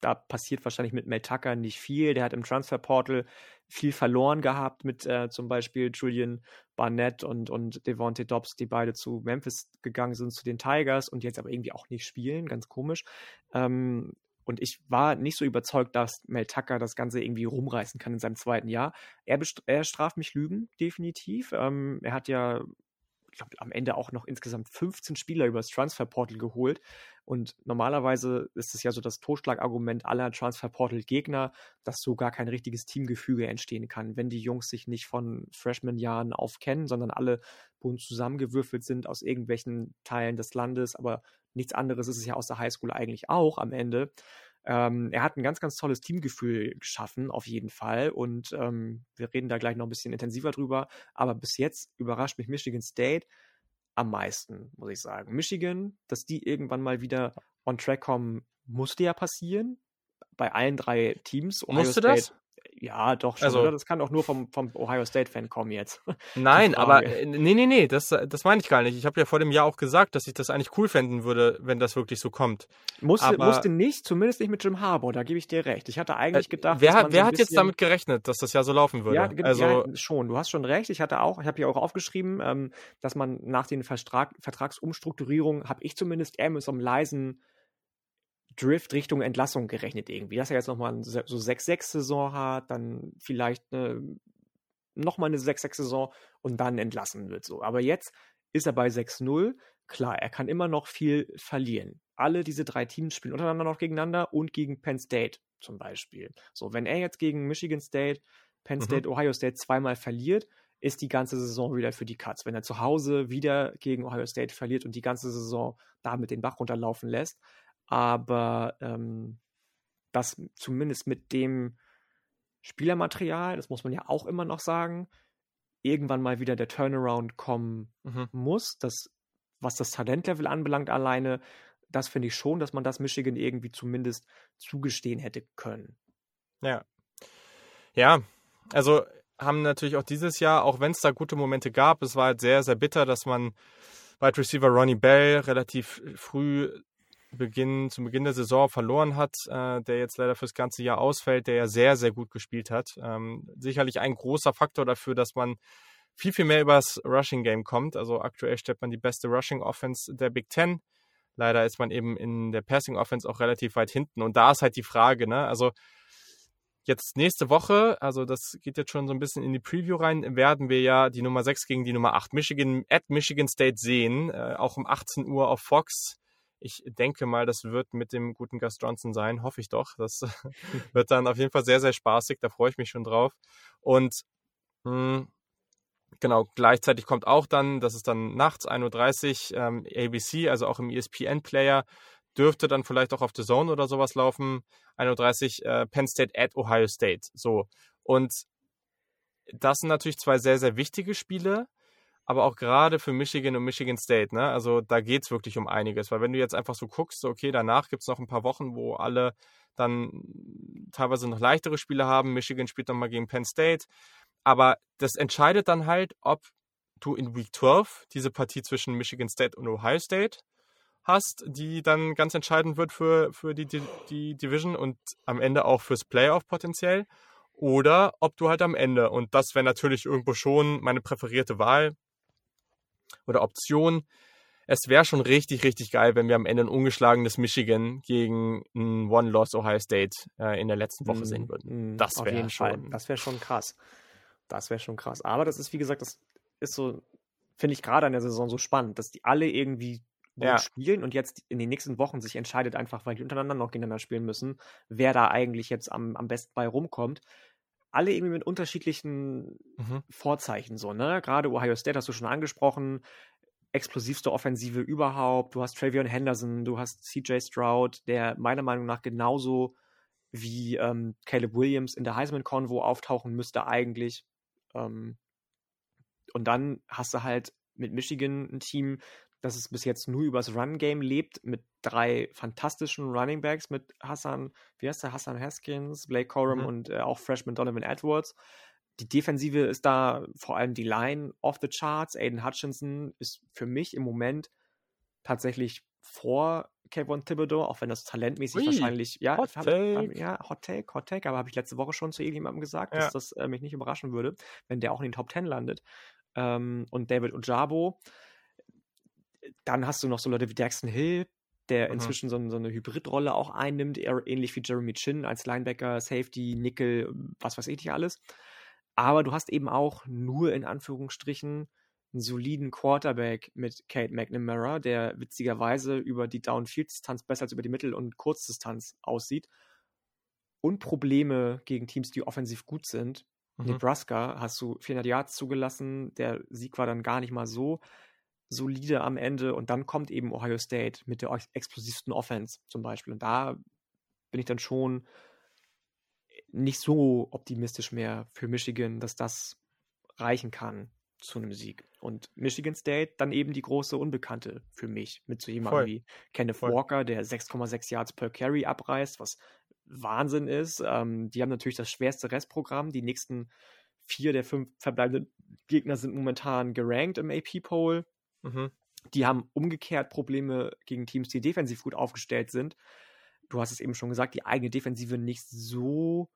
da passiert wahrscheinlich mit Mel Tucker nicht viel. Der hat im Transferportal viel verloren gehabt mit äh, zum Beispiel Julian Barnett und, und Devontae Dobbs, die beide zu Memphis gegangen sind, zu den Tigers und jetzt aber irgendwie auch nicht spielen. Ganz komisch. Ähm, und ich war nicht so überzeugt, dass Mel Tucker das Ganze irgendwie rumreißen kann in seinem zweiten Jahr. Er, er straft mich Lügen, definitiv. Ähm, er hat ja, ich glaube, am Ende auch noch insgesamt 15 Spieler übers Transferportal geholt. Und normalerweise ist es ja so das Totschlagargument aller Transferportal-Gegner, dass so gar kein richtiges Teamgefüge entstehen kann, wenn die Jungs sich nicht von Freshman-Jahren auf kennen, sondern alle bunt zusammengewürfelt sind aus irgendwelchen Teilen des Landes. Aber nichts anderes ist es ja aus der Highschool eigentlich auch am Ende. Ähm, er hat ein ganz, ganz tolles Teamgefühl geschaffen, auf jeden Fall. Und ähm, wir reden da gleich noch ein bisschen intensiver drüber. Aber bis jetzt überrascht mich Michigan State am meisten, muss ich sagen. Michigan, dass die irgendwann mal wieder on track kommen, musste ja passieren. Bei allen drei Teams. Ohio Musste State, das? Ja, doch schon. Also- oder? Das kann auch nur vom, vom Ohio State-Fan kommen jetzt. Nein, aber äh, nee, nee, nee, das, das meine ich gar nicht. Ich habe ja vor dem Jahr auch gesagt, dass ich das eigentlich cool fänden würde, wenn das wirklich so kommt. Musste, Aber- musste nicht, zumindest nicht mit Jim Harbour, da gebe ich dir recht. Ich hatte eigentlich Äh, gedacht, wer dass hat, man wer so hat jetzt damit gerechnet, dass das ja so laufen würde? Ja, also, ja, schon. Du hast schon recht. Ich hatte auch, ich habe hier auch aufgeschrieben, ähm, dass man nach den Vertrag, Vertragsumstrukturierungen, habe ich zumindest eher mit so einem leisen Drift Richtung Entlassung gerechnet irgendwie. Dass er jetzt nochmal so 6-6-Saison hat, dann vielleicht eine, nochmal eine 6-6-Saison und dann entlassen wird so. Aber jetzt ist er bei 6-0. Klar, er kann immer noch viel verlieren. Alle diese drei Teams spielen untereinander noch gegeneinander und gegen Penn State zum Beispiel. So, wenn er jetzt gegen Michigan State, Penn Mhm. State, Ohio State zweimal verliert, ist die ganze Saison wieder für die Cuts. Wenn er zu Hause wieder gegen Ohio State verliert und die ganze Saison damit den Bach runterlaufen lässt. Aber ähm, das zumindest mit dem Spielermaterial, das muss man ja auch immer noch sagen, irgendwann mal wieder der Turnaround kommen mhm. muss. Das, was das Talentlevel anbelangt alleine, das finde ich schon, dass man das Michigan irgendwie zumindest zugestehen hätte können. Ja. Ja, also haben natürlich auch dieses Jahr, auch wenn es da gute Momente gab, es war halt sehr, sehr bitter, dass man Wide Receiver Ronnie Bell relativ früh Beginn, zum Beginn der Saison verloren hat, äh, der jetzt leider fürs ganze Jahr ausfällt, der ja sehr, sehr gut gespielt hat. Ähm, sicherlich ein großer Faktor dafür, dass man viel, viel mehr übers Rushing Game kommt. Also aktuell stellt man die beste Rushing Offense der Big Ten. Leider ist man eben in der Passing Offense auch relativ weit hinten. Und da ist halt die Frage, ne? Also jetzt nächste Woche, also das geht jetzt schon so ein bisschen in die Preview rein, werden wir ja die Nummer 6 gegen die Nummer 8 Michigan at Michigan State sehen, äh, auch um 18 Uhr auf Fox. Ich denke mal, das wird mit dem guten Gus Johnson sein, hoffe ich doch. Das wird dann auf jeden Fall sehr, sehr spaßig, da freue ich mich schon drauf. Und mh, genau, gleichzeitig kommt auch dann, das ist dann nachts 1.30 Uhr, ähm, ABC, also auch im ESPN-Player, dürfte dann vielleicht auch auf The Zone oder sowas laufen. 1.30 Uhr äh, Penn State at Ohio State. So. Und das sind natürlich zwei sehr, sehr wichtige Spiele, aber auch gerade für Michigan und Michigan State. Ne? Also da geht es wirklich um einiges. Weil wenn du jetzt einfach so guckst, okay, danach gibt es noch ein paar Wochen, wo alle dann teilweise noch leichtere Spiele haben. Michigan spielt nochmal gegen Penn State. Aber das entscheidet dann halt, ob du in Week 12 diese Partie zwischen Michigan State und Ohio State hast, die dann ganz entscheidend wird für, für die, die, die Division und am Ende auch fürs Playoff potenziell. Oder ob du halt am Ende, und das wäre natürlich irgendwo schon meine präferierte Wahl oder Option, es wäre schon richtig, richtig geil, wenn wir am Ende ein ungeschlagenes Michigan gegen ein One-Loss Ohio State äh, in der letzten Woche sehen würden. Mm, Das wäre Fall. schon- Das wäre schon krass. Das wäre schon krass. Aber das ist, wie gesagt, das ist so, finde ich gerade an der Saison so spannend, dass die alle irgendwie ja. spielen und jetzt in den nächsten Wochen sich entscheidet einfach, weil die untereinander noch gegeneinander spielen müssen, wer da eigentlich jetzt am, am besten bei rumkommt. Alle irgendwie mit unterschiedlichen mhm. Vorzeichen so, ne? Gerade Ohio State hast du schon angesprochen, explosivste Offensive überhaupt. Du hast Travion Henderson, du hast CJ Stroud, der meiner Meinung nach genauso wie ähm, Caleb Williams in der Heisman-Convo auftauchen müsste eigentlich. Ähm, und dann hast du halt mit Michigan ein Team, das es bis jetzt nur übers Run-Game lebt, mit drei fantastischen Running Backs, mit Hassan, wie heißt der, Hassan Haskins, Blake Corum mhm. und äh, auch Freshman Donovan Edwards. Die Defensive ist da, vor allem die Line off the charts. Aiden Hutchinson ist für mich im Moment tatsächlich vor Kevin Thibodeau, auch wenn das talentmäßig Ui, wahrscheinlich, ja, Hot Take. ja, Hot Take, Hot Take, aber habe ich letzte Woche schon zu irgendjemandem gesagt, ja. dass das äh, mich nicht überraschen würde, wenn der auch in den Top Ten landet. Ähm, und David Ojabo. Dann hast du noch so Leute wie Daxton Hill, der mhm. inzwischen so, so, eine Hybridrolle auch einnimmt, ähnlich wie Jeremy Chin als Linebacker, Safety, Nickel, was weiß ich nicht alles. Aber du hast eben auch nur in Anführungsstrichen einen soliden Quarterback mit Kate McNamara, der witzigerweise über die Downfield-Distanz besser als über die Mittel- und Kurzdistanz aussieht. Und Probleme gegen Teams, die offensiv gut sind. Mhm. Nebraska hast du 400 Yards zugelassen. Der Sieg war dann gar nicht mal so solide am Ende. Und dann kommt eben Ohio State mit der explosivsten Offense zum Beispiel. Und da bin ich dann schon nicht so optimistisch mehr für Michigan, dass das reichen kann zu einem Sieg. Und Michigan State dann eben die große Unbekannte für mich, mit so jemandem wie Kenneth Voll. Walker, der 6,6 Yards per Carry abreißt, was Wahnsinn ist. Ähm, die haben natürlich das schwerste Restprogramm. Die nächsten vier der fünf verbleibenden Gegner sind momentan gerankt im AP-Poll. Mhm. Die haben umgekehrt Probleme gegen Teams, die defensiv gut aufgestellt sind. Du hast es eben schon gesagt, die eigene Defensive nicht so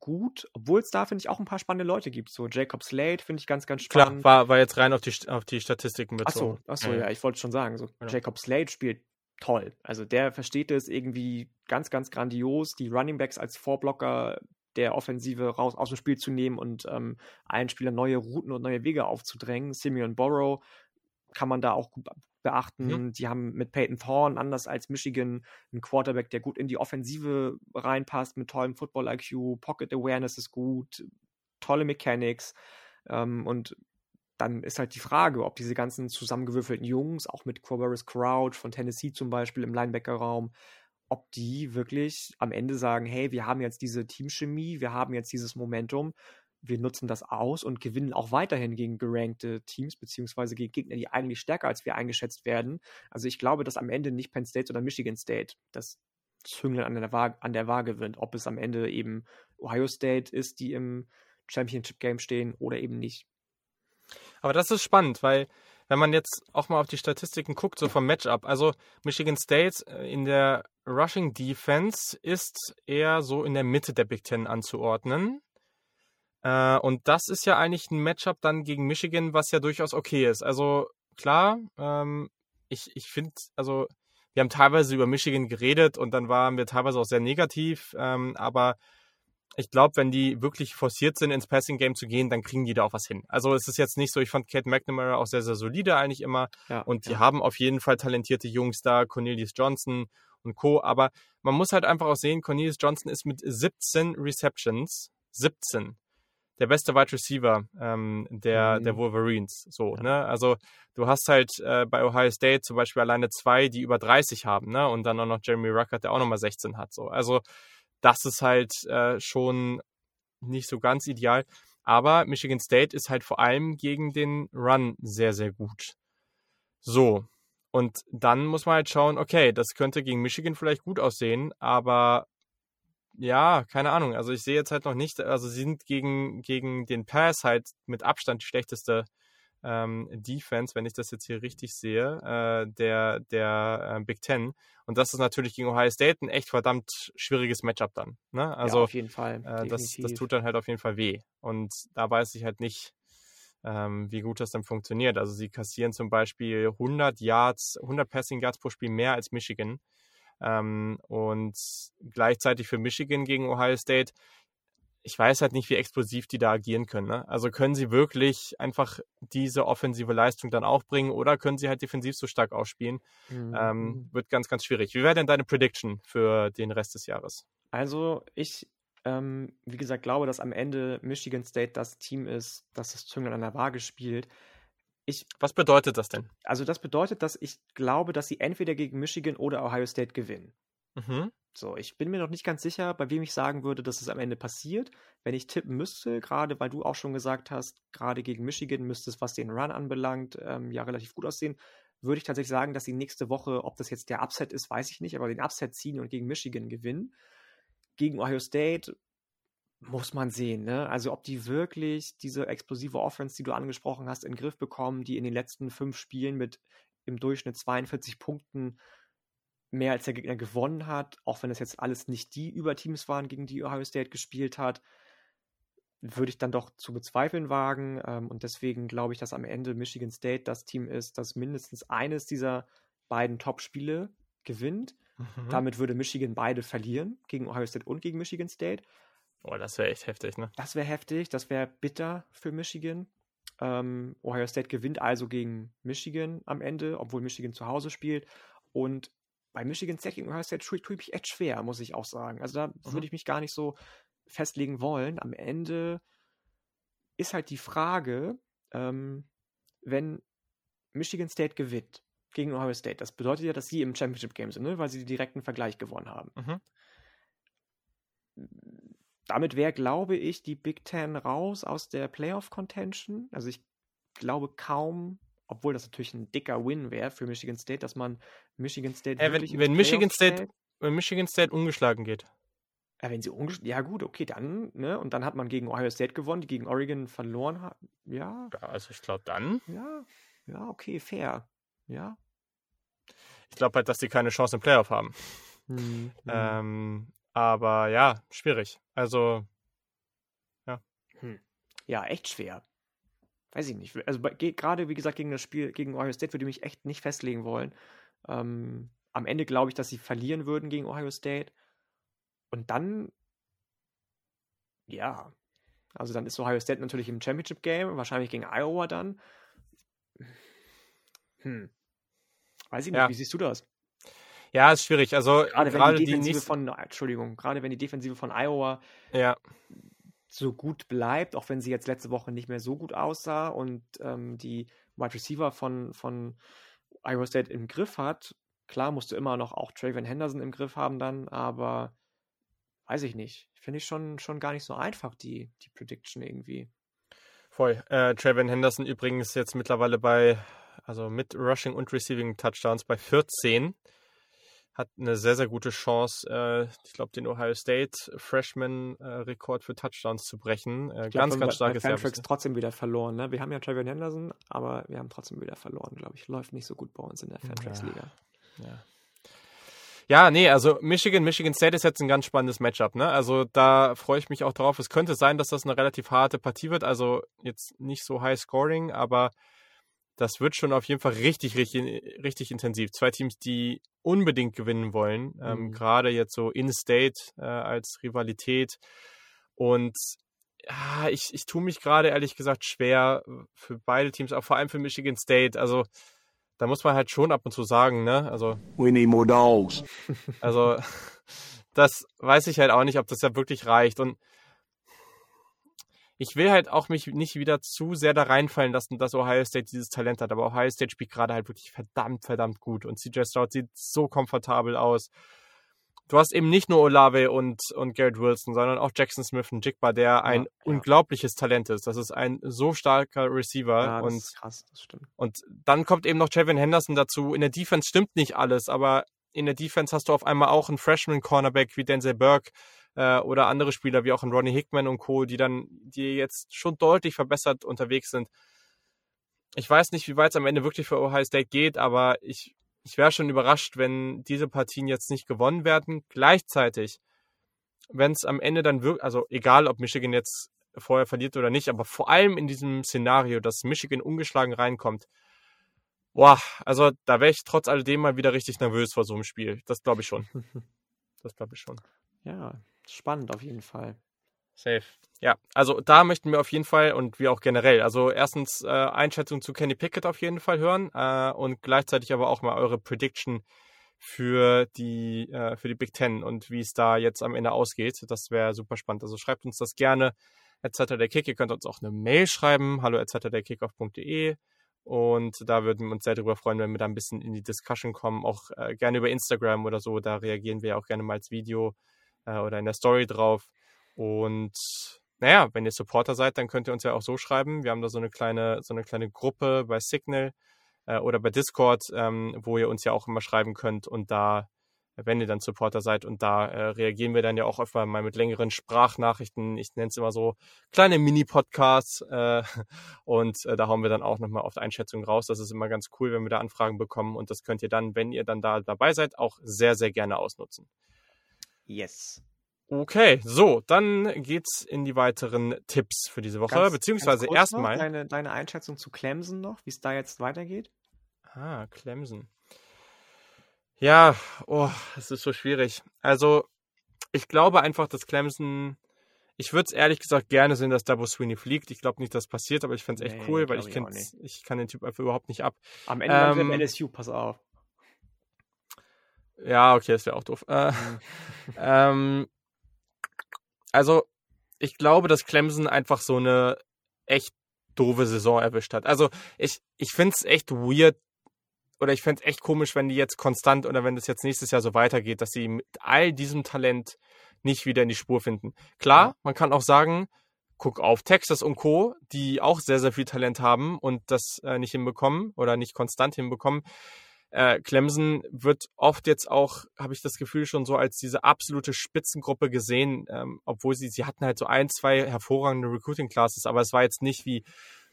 gut, obwohl es da, finde ich, auch ein paar spannende Leute gibt. So Jacob Slade finde ich ganz, ganz spannend. Klar, war, war jetzt rein auf die, auf die Statistiken bezogen. Achso, achso ja, ja, ich wollte schon sagen, so ja. Jacob Slade spielt toll. Also der versteht es irgendwie ganz, ganz grandios, die Running Backs als Vorblocker der Offensive raus aus dem Spiel zu nehmen und ähm, allen Spielern neue Routen und neue Wege aufzudrängen. Simeon Borrow kann man da auch beachten. Mhm. Die haben mit Peyton Thorne, anders als Michigan, einen Quarterback, der gut in die Offensive reinpasst, mit tollem Football-IQ, Pocket Awareness ist gut, tolle Mechanics. Ähm, und dann ist halt die Frage, ob diese ganzen zusammengewürfelten Jungs, auch mit Corvallis Crouch von Tennessee zum Beispiel im Linebacker-Raum, ob die wirklich am Ende sagen, hey, wir haben jetzt diese Teamchemie, wir haben jetzt dieses Momentum wir nutzen das aus und gewinnen auch weiterhin gegen gerankte Teams, beziehungsweise gegen Gegner, die eigentlich stärker als wir eingeschätzt werden. Also ich glaube, dass am Ende nicht Penn State oder Michigan State das Züngeln an der, Waage, an der Waage wird, ob es am Ende eben Ohio State ist, die im Championship Game stehen oder eben nicht. Aber das ist spannend, weil wenn man jetzt auch mal auf die Statistiken guckt, so vom Matchup, also Michigan State äh, in der Rushing Defense ist eher so in der Mitte der Big Ten anzuordnen. Äh, und das ist ja eigentlich ein Matchup dann gegen Michigan, was ja durchaus okay ist. Also klar, ähm, ich, ich finde, also wir haben teilweise über Michigan geredet und dann waren wir teilweise auch sehr negativ, ähm, aber ich glaube, wenn die wirklich forciert sind, ins Passing Game zu gehen, dann kriegen die da auch was hin. Also es ist jetzt nicht so, ich fand Kate McNamara auch sehr, sehr solide eigentlich immer. Ja, und die ja. haben auf jeden Fall talentierte Jungs da, Cornelius Johnson und Co. Aber man muss halt einfach auch sehen, Cornelius Johnson ist mit 17 Receptions, 17 der beste Wide Receiver ähm, der, mhm. der Wolverines. So, ja. ne? Also du hast halt äh, bei Ohio State zum Beispiel alleine zwei, die über 30 haben, ne? Und dann auch noch Jeremy Ruckert, der auch nochmal 16 hat. So. Also das ist halt äh, schon nicht so ganz ideal. Aber Michigan State ist halt vor allem gegen den Run sehr, sehr gut. So. Und dann muss man halt schauen, okay, das könnte gegen Michigan vielleicht gut aussehen, aber ja, keine Ahnung. Also ich sehe jetzt halt noch nicht, also sie sind gegen, gegen den Pass halt mit Abstand die schlechteste ähm, Defense, wenn ich das jetzt hier richtig sehe, äh, der, der äh, Big Ten. Und das ist natürlich gegen Ohio State ein echt verdammt schwieriges Matchup dann. Ne? Also ja, auf jeden Fall. Äh, das, das tut dann halt auf jeden Fall weh. Und da weiß ich halt nicht, ähm, wie gut das dann funktioniert. Also sie kassieren zum Beispiel 100 Yards, 100 Passing Yards pro Spiel mehr als Michigan. Ähm, und gleichzeitig für Michigan gegen Ohio State ich weiß halt nicht, wie explosiv die da agieren können. Ne? Also können sie wirklich einfach diese offensive Leistung dann auch bringen oder können sie halt defensiv so stark ausspielen? Mhm. Ähm, wird ganz, ganz schwierig. Wie wäre denn deine Prediction für den Rest des Jahres? Also ich, ähm, wie gesagt, glaube, dass am Ende Michigan State das Team ist, das das Zünglein an der Waage spielt. Ich, Was bedeutet das denn? Also das bedeutet, dass ich glaube, dass sie entweder gegen Michigan oder Ohio State gewinnen. Mhm. So, ich bin mir noch nicht ganz sicher, bei wem ich sagen würde, dass es am Ende passiert. Wenn ich tippen müsste, gerade weil du auch schon gesagt hast, gerade gegen Michigan müsste es, was den Run anbelangt, ähm, ja relativ gut aussehen, würde ich tatsächlich sagen, dass sie nächste Woche, ob das jetzt der Upset ist, weiß ich nicht, aber den Upset ziehen und gegen Michigan gewinnen. Gegen Ohio State muss man sehen, ne? Also ob die wirklich diese explosive Offense, die du angesprochen hast, in den Griff bekommen, die in den letzten fünf Spielen mit im Durchschnitt 42 Punkten mehr als der Gegner gewonnen hat, auch wenn es jetzt alles nicht die Überteams waren, gegen die Ohio State gespielt hat, würde ich dann doch zu bezweifeln wagen. Ähm, und deswegen glaube ich, dass am Ende Michigan State das Team ist, das mindestens eines dieser beiden Top-Spiele gewinnt. Mhm. Damit würde Michigan beide verlieren, gegen Ohio State und gegen Michigan State. Boah, das wäre echt heftig, ne? Das wäre heftig, das wäre bitter für Michigan. Ähm, Ohio State gewinnt also gegen Michigan am Ende, obwohl Michigan zu Hause spielt. Und bei Michigan State gegen Ohio State tue ich echt schwer, muss ich auch sagen. Also da mhm. würde ich mich gar nicht so festlegen wollen. Am Ende ist halt die Frage, ähm, wenn Michigan State gewinnt gegen Ohio State, das bedeutet ja, dass sie im Championship Game sind, ne? weil sie den direkten Vergleich gewonnen haben. Mhm. Damit wäre, glaube ich, die Big Ten raus aus der Playoff Contention. Also ich glaube kaum, obwohl das natürlich ein dicker Win wäre für Michigan State, dass man Michigan State äh, wenn, wenn Michigan State wenn Michigan State ungeschlagen geht. Ja, wenn sie ungeschlagen, ja gut, okay, dann, ne, und dann hat man gegen Ohio State gewonnen, die gegen Oregon verloren hat. Ja. ja also ich glaube dann. Ja, ja, okay, fair. Ja. Ich glaube halt, dass die keine Chance im Playoff haben. Mhm. Ähm, aber ja, schwierig. Also, ja. Hm. Ja, echt schwer weiß ich nicht. Also gerade, wie gesagt, gegen das Spiel gegen Ohio State würde ich mich echt nicht festlegen wollen. Ähm, am Ende glaube ich, dass sie verlieren würden gegen Ohio State. Und dann, ja, also dann ist Ohio State natürlich im Championship Game, wahrscheinlich gegen Iowa dann. Hm. Weiß ich nicht, ja. wie siehst du das? Ja, ist schwierig. Also gerade, gerade die Defensive die von, Entschuldigung, gerade wenn die Defensive von Iowa ja so gut bleibt, auch wenn sie jetzt letzte Woche nicht mehr so gut aussah und ähm, die Wide Receiver von, von Iowa State im Griff hat. Klar musst du immer noch auch Traven Henderson im Griff haben dann, aber weiß ich nicht. Finde ich schon, schon gar nicht so einfach, die, die Prediction irgendwie. Voll. Äh, Traven Henderson übrigens jetzt mittlerweile bei, also mit Rushing und Receiving Touchdowns bei 14 hat eine sehr, sehr gute Chance, äh, ich glaube, den Ohio State Freshman-Rekord äh, für Touchdowns zu brechen. Äh, glaub, ganz, ganz starkes Jahr. trotzdem wieder verloren. Ne? Wir haben ja Trevor Henderson, aber wir haben trotzdem wieder verloren, glaube ich. Läuft nicht so gut bei uns in der Fantrax-Liga. Ja. ja. Ja, nee, also Michigan, Michigan State ist jetzt ein ganz spannendes Matchup, ne? Also da freue ich mich auch drauf. Es könnte sein, dass das eine relativ harte Partie wird, also jetzt nicht so high scoring, aber das wird schon auf jeden Fall richtig, richtig, richtig intensiv. Zwei Teams, die unbedingt gewinnen wollen, ähm, mhm. gerade jetzt so in-state äh, als Rivalität. Und ja, ich, ich tue mich gerade ehrlich gesagt schwer für beide Teams, auch vor allem für Michigan State. Also da muss man halt schon ab und zu sagen, ne? Also. We need more dogs. Also das weiß ich halt auch nicht, ob das ja wirklich reicht. Und ich will halt auch mich nicht wieder zu sehr da reinfallen lassen, dass Ohio State dieses Talent hat. Aber Ohio State spielt gerade halt wirklich verdammt, verdammt gut. Und CJ Stroud sieht so komfortabel aus. Du hast eben nicht nur Olave und, und Garrett Wilson, sondern auch Jackson Smith und Jigba, der ein ja. unglaubliches Talent ist. Das ist ein so starker Receiver. Ja, das und, ist krass, das stimmt. Und dann kommt eben noch Javin Henderson dazu. In der Defense stimmt nicht alles, aber in der Defense hast du auf einmal auch einen Freshman-Cornerback wie Denzel Burke, äh, oder andere Spieler wie auch ein Ronnie Hickman und Co., die dann, die jetzt schon deutlich verbessert unterwegs sind. Ich weiß nicht, wie weit es am Ende wirklich für Ohio State geht, aber ich, ich wäre schon überrascht, wenn diese Partien jetzt nicht gewonnen werden. Gleichzeitig, wenn es am Ende dann wirklich, also egal, ob Michigan jetzt vorher verliert oder nicht, aber vor allem in diesem Szenario, dass Michigan ungeschlagen reinkommt, boah, also da wäre ich trotz alledem mal wieder richtig nervös vor so einem Spiel. Das glaube ich schon. Das glaube ich schon. Ja, Spannend auf jeden Fall. Safe. Ja, also da möchten wir auf jeden Fall und wir auch generell, also erstens äh, Einschätzung zu Kenny Pickett auf jeden Fall hören äh, und gleichzeitig aber auch mal eure Prediction für die, äh, für die Big Ten und wie es da jetzt am Ende ausgeht. Das wäre super spannend. Also schreibt uns das gerne. Etc. der Kick. Ihr könnt uns auch eine Mail schreiben. Hallo etc. der Kickoff.de. Und da würden wir uns sehr darüber freuen, wenn wir da ein bisschen in die Discussion kommen. Auch äh, gerne über Instagram oder so. Da reagieren wir auch gerne mal als Video äh, oder in der Story drauf. Und naja, wenn ihr Supporter seid, dann könnt ihr uns ja auch so schreiben. Wir haben da so eine kleine, so eine kleine Gruppe bei Signal äh, oder bei Discord, ähm, wo ihr uns ja auch immer schreiben könnt und da, wenn ihr dann Supporter seid und da äh, reagieren wir dann ja auch öfter mal mit längeren Sprachnachrichten. Ich nenne es immer so kleine Mini-Podcasts äh, und äh, da hauen wir dann auch nochmal auf Einschätzungen raus. Das ist immer ganz cool, wenn wir da Anfragen bekommen und das könnt ihr dann, wenn ihr dann da dabei seid, auch sehr, sehr gerne ausnutzen. Yes. Okay, so, dann geht's in die weiteren Tipps für diese Woche, ganz, beziehungsweise erstmal. Deine, deine Einschätzung zu Clemson noch, wie es da jetzt weitergeht? Ah, Clemson. Ja, oh, es ist so schwierig. Also, ich glaube einfach, dass Clemson. Ich würde es ehrlich gesagt gerne sehen, dass Dabo Sweeney fliegt. Ich glaube nicht, dass das passiert, aber ich fände es echt nee, cool, weil ich, ich, ich kann den Typ einfach überhaupt nicht ab. Am Ende ähm, dem LSU, pass auf. Ja, okay, das wäre auch doof. Äh, mhm. ähm, also, ich glaube, dass Clemson einfach so eine echt doofe Saison erwischt hat. Also, ich, ich finde es echt weird oder ich fände es echt komisch, wenn die jetzt konstant oder wenn das jetzt nächstes Jahr so weitergeht, dass sie mit all diesem Talent nicht wieder in die Spur finden. Klar, ja. man kann auch sagen, guck auf Texas und Co., die auch sehr, sehr viel Talent haben und das äh, nicht hinbekommen oder nicht konstant hinbekommen. Äh, Clemson wird oft jetzt auch, habe ich das Gefühl, schon so als diese absolute Spitzengruppe gesehen, ähm, obwohl sie, sie hatten halt so ein, zwei hervorragende Recruiting Classes, aber es war jetzt nicht wie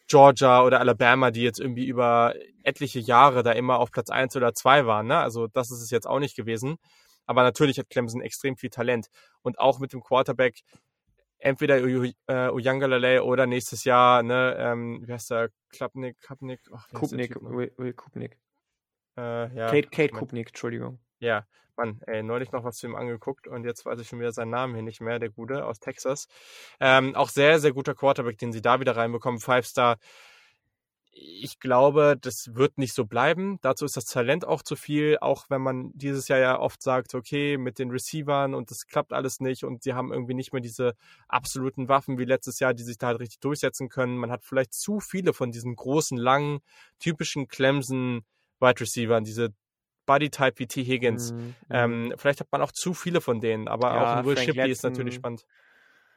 Georgia oder Alabama, die jetzt irgendwie über etliche Jahre da immer auf Platz eins oder zwei waren. Ne? Also das ist es jetzt auch nicht gewesen. Aber natürlich hat Clemson extrem viel Talent. Und auch mit dem Quarterback, entweder äh, Uyangalale oder nächstes Jahr, ne, ähm, wie heißt der, Klapnik, Klapnik, ach, Kupnik, Will, Will Kupnik. Äh, ja, Kate, Kate Kupnik, Entschuldigung. Ja, Mann, ey, neulich noch was zu ihm angeguckt und jetzt weiß ich schon wieder seinen Namen hier nicht mehr, der Gute aus Texas. Ähm, auch sehr, sehr guter Quarterback, den sie da wieder reinbekommen, Five-Star. Ich glaube, das wird nicht so bleiben. Dazu ist das Talent auch zu viel, auch wenn man dieses Jahr ja oft sagt, okay, mit den Receivern und das klappt alles nicht und sie haben irgendwie nicht mehr diese absoluten Waffen wie letztes Jahr, die sich da halt richtig durchsetzen können. Man hat vielleicht zu viele von diesen großen, langen, typischen Clemson Wide Receivern, diese Bodytype wie T. Higgins. Mhm. Ähm, vielleicht hat man auch zu viele von denen, aber ja, auch ein Will Frank Shipley ist natürlich spannend.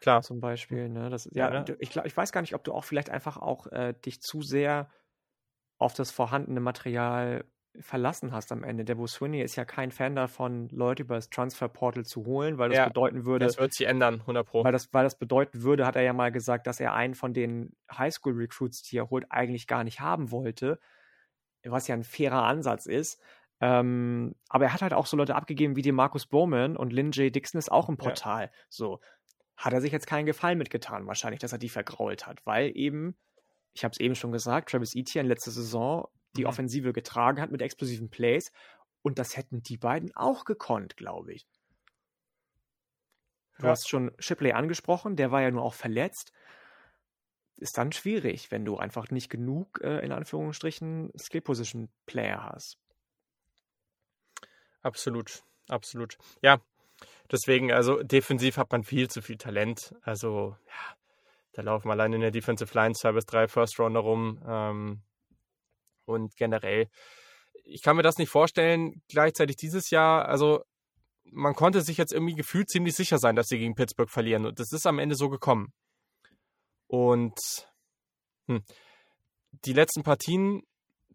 Klar. Zum Beispiel, ne? Das, ja, ja ne? ich, glaub, ich weiß gar nicht, ob du auch vielleicht einfach auch äh, dich zu sehr auf das vorhandene Material verlassen hast am Ende. Der Bo Sweeney ist ja kein Fan davon, Leute über das Transferportal zu holen, weil das ja, bedeuten würde. Das wird sich ändern, 100 Pro. Weil das, weil das bedeuten würde, hat er ja mal gesagt, dass er einen von den Highschool-Recruits, die er holt, eigentlich gar nicht haben wollte. Was ja ein fairer Ansatz ist. Ähm, aber er hat halt auch so Leute abgegeben wie den Markus Bowman und Lynn J. Dixon ist auch im Portal. Ja. So. Hat er sich jetzt keinen Gefallen mitgetan, wahrscheinlich, dass er die vergrault hat, weil eben, ich habe es eben schon gesagt, Travis Etienne letzte Saison die mhm. Offensive getragen hat mit explosiven Plays und das hätten die beiden auch gekonnt, glaube ich. Du ja. hast schon Shipley angesprochen, der war ja nur auch verletzt. Ist dann schwierig, wenn du einfach nicht genug, äh, in Anführungsstrichen, Skill-Position-Player hast. Absolut, absolut. Ja, deswegen, also defensiv hat man viel zu viel Talent. Also, ja, da laufen allein in der Defensive Line zwei bis drei First Rounder rum. Ähm, und generell, ich kann mir das nicht vorstellen, gleichzeitig dieses Jahr, also man konnte sich jetzt irgendwie gefühlt ziemlich sicher sein, dass sie gegen Pittsburgh verlieren. Und das ist am Ende so gekommen. Und hm, die letzten Partien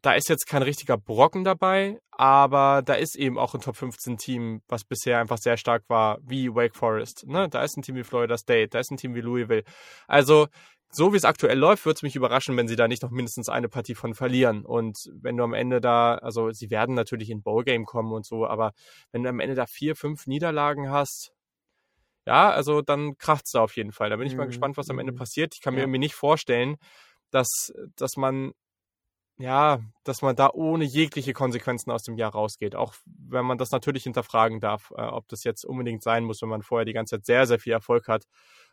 da ist jetzt kein richtiger Brocken dabei, aber da ist eben auch ein Top 15 Team, was bisher einfach sehr stark war, wie Wake Forest. Ne? Da ist ein Team wie Florida State, da ist ein Team wie Louisville. Also, so wie es aktuell läuft, würde es mich überraschen, wenn sie da nicht noch mindestens eine Partie von verlieren. Und wenn du am Ende da, also sie werden natürlich in Bowl-Game kommen und so, aber wenn du am Ende da vier, fünf Niederlagen hast, ja, also dann kracht es da auf jeden Fall. Da bin ich mhm. mal gespannt, was am Ende mhm. passiert. Ich kann mir irgendwie nicht vorstellen, dass, dass man ja, dass man da ohne jegliche Konsequenzen aus dem Jahr rausgeht. Auch wenn man das natürlich hinterfragen darf, äh, ob das jetzt unbedingt sein muss, wenn man vorher die ganze Zeit sehr, sehr viel Erfolg hat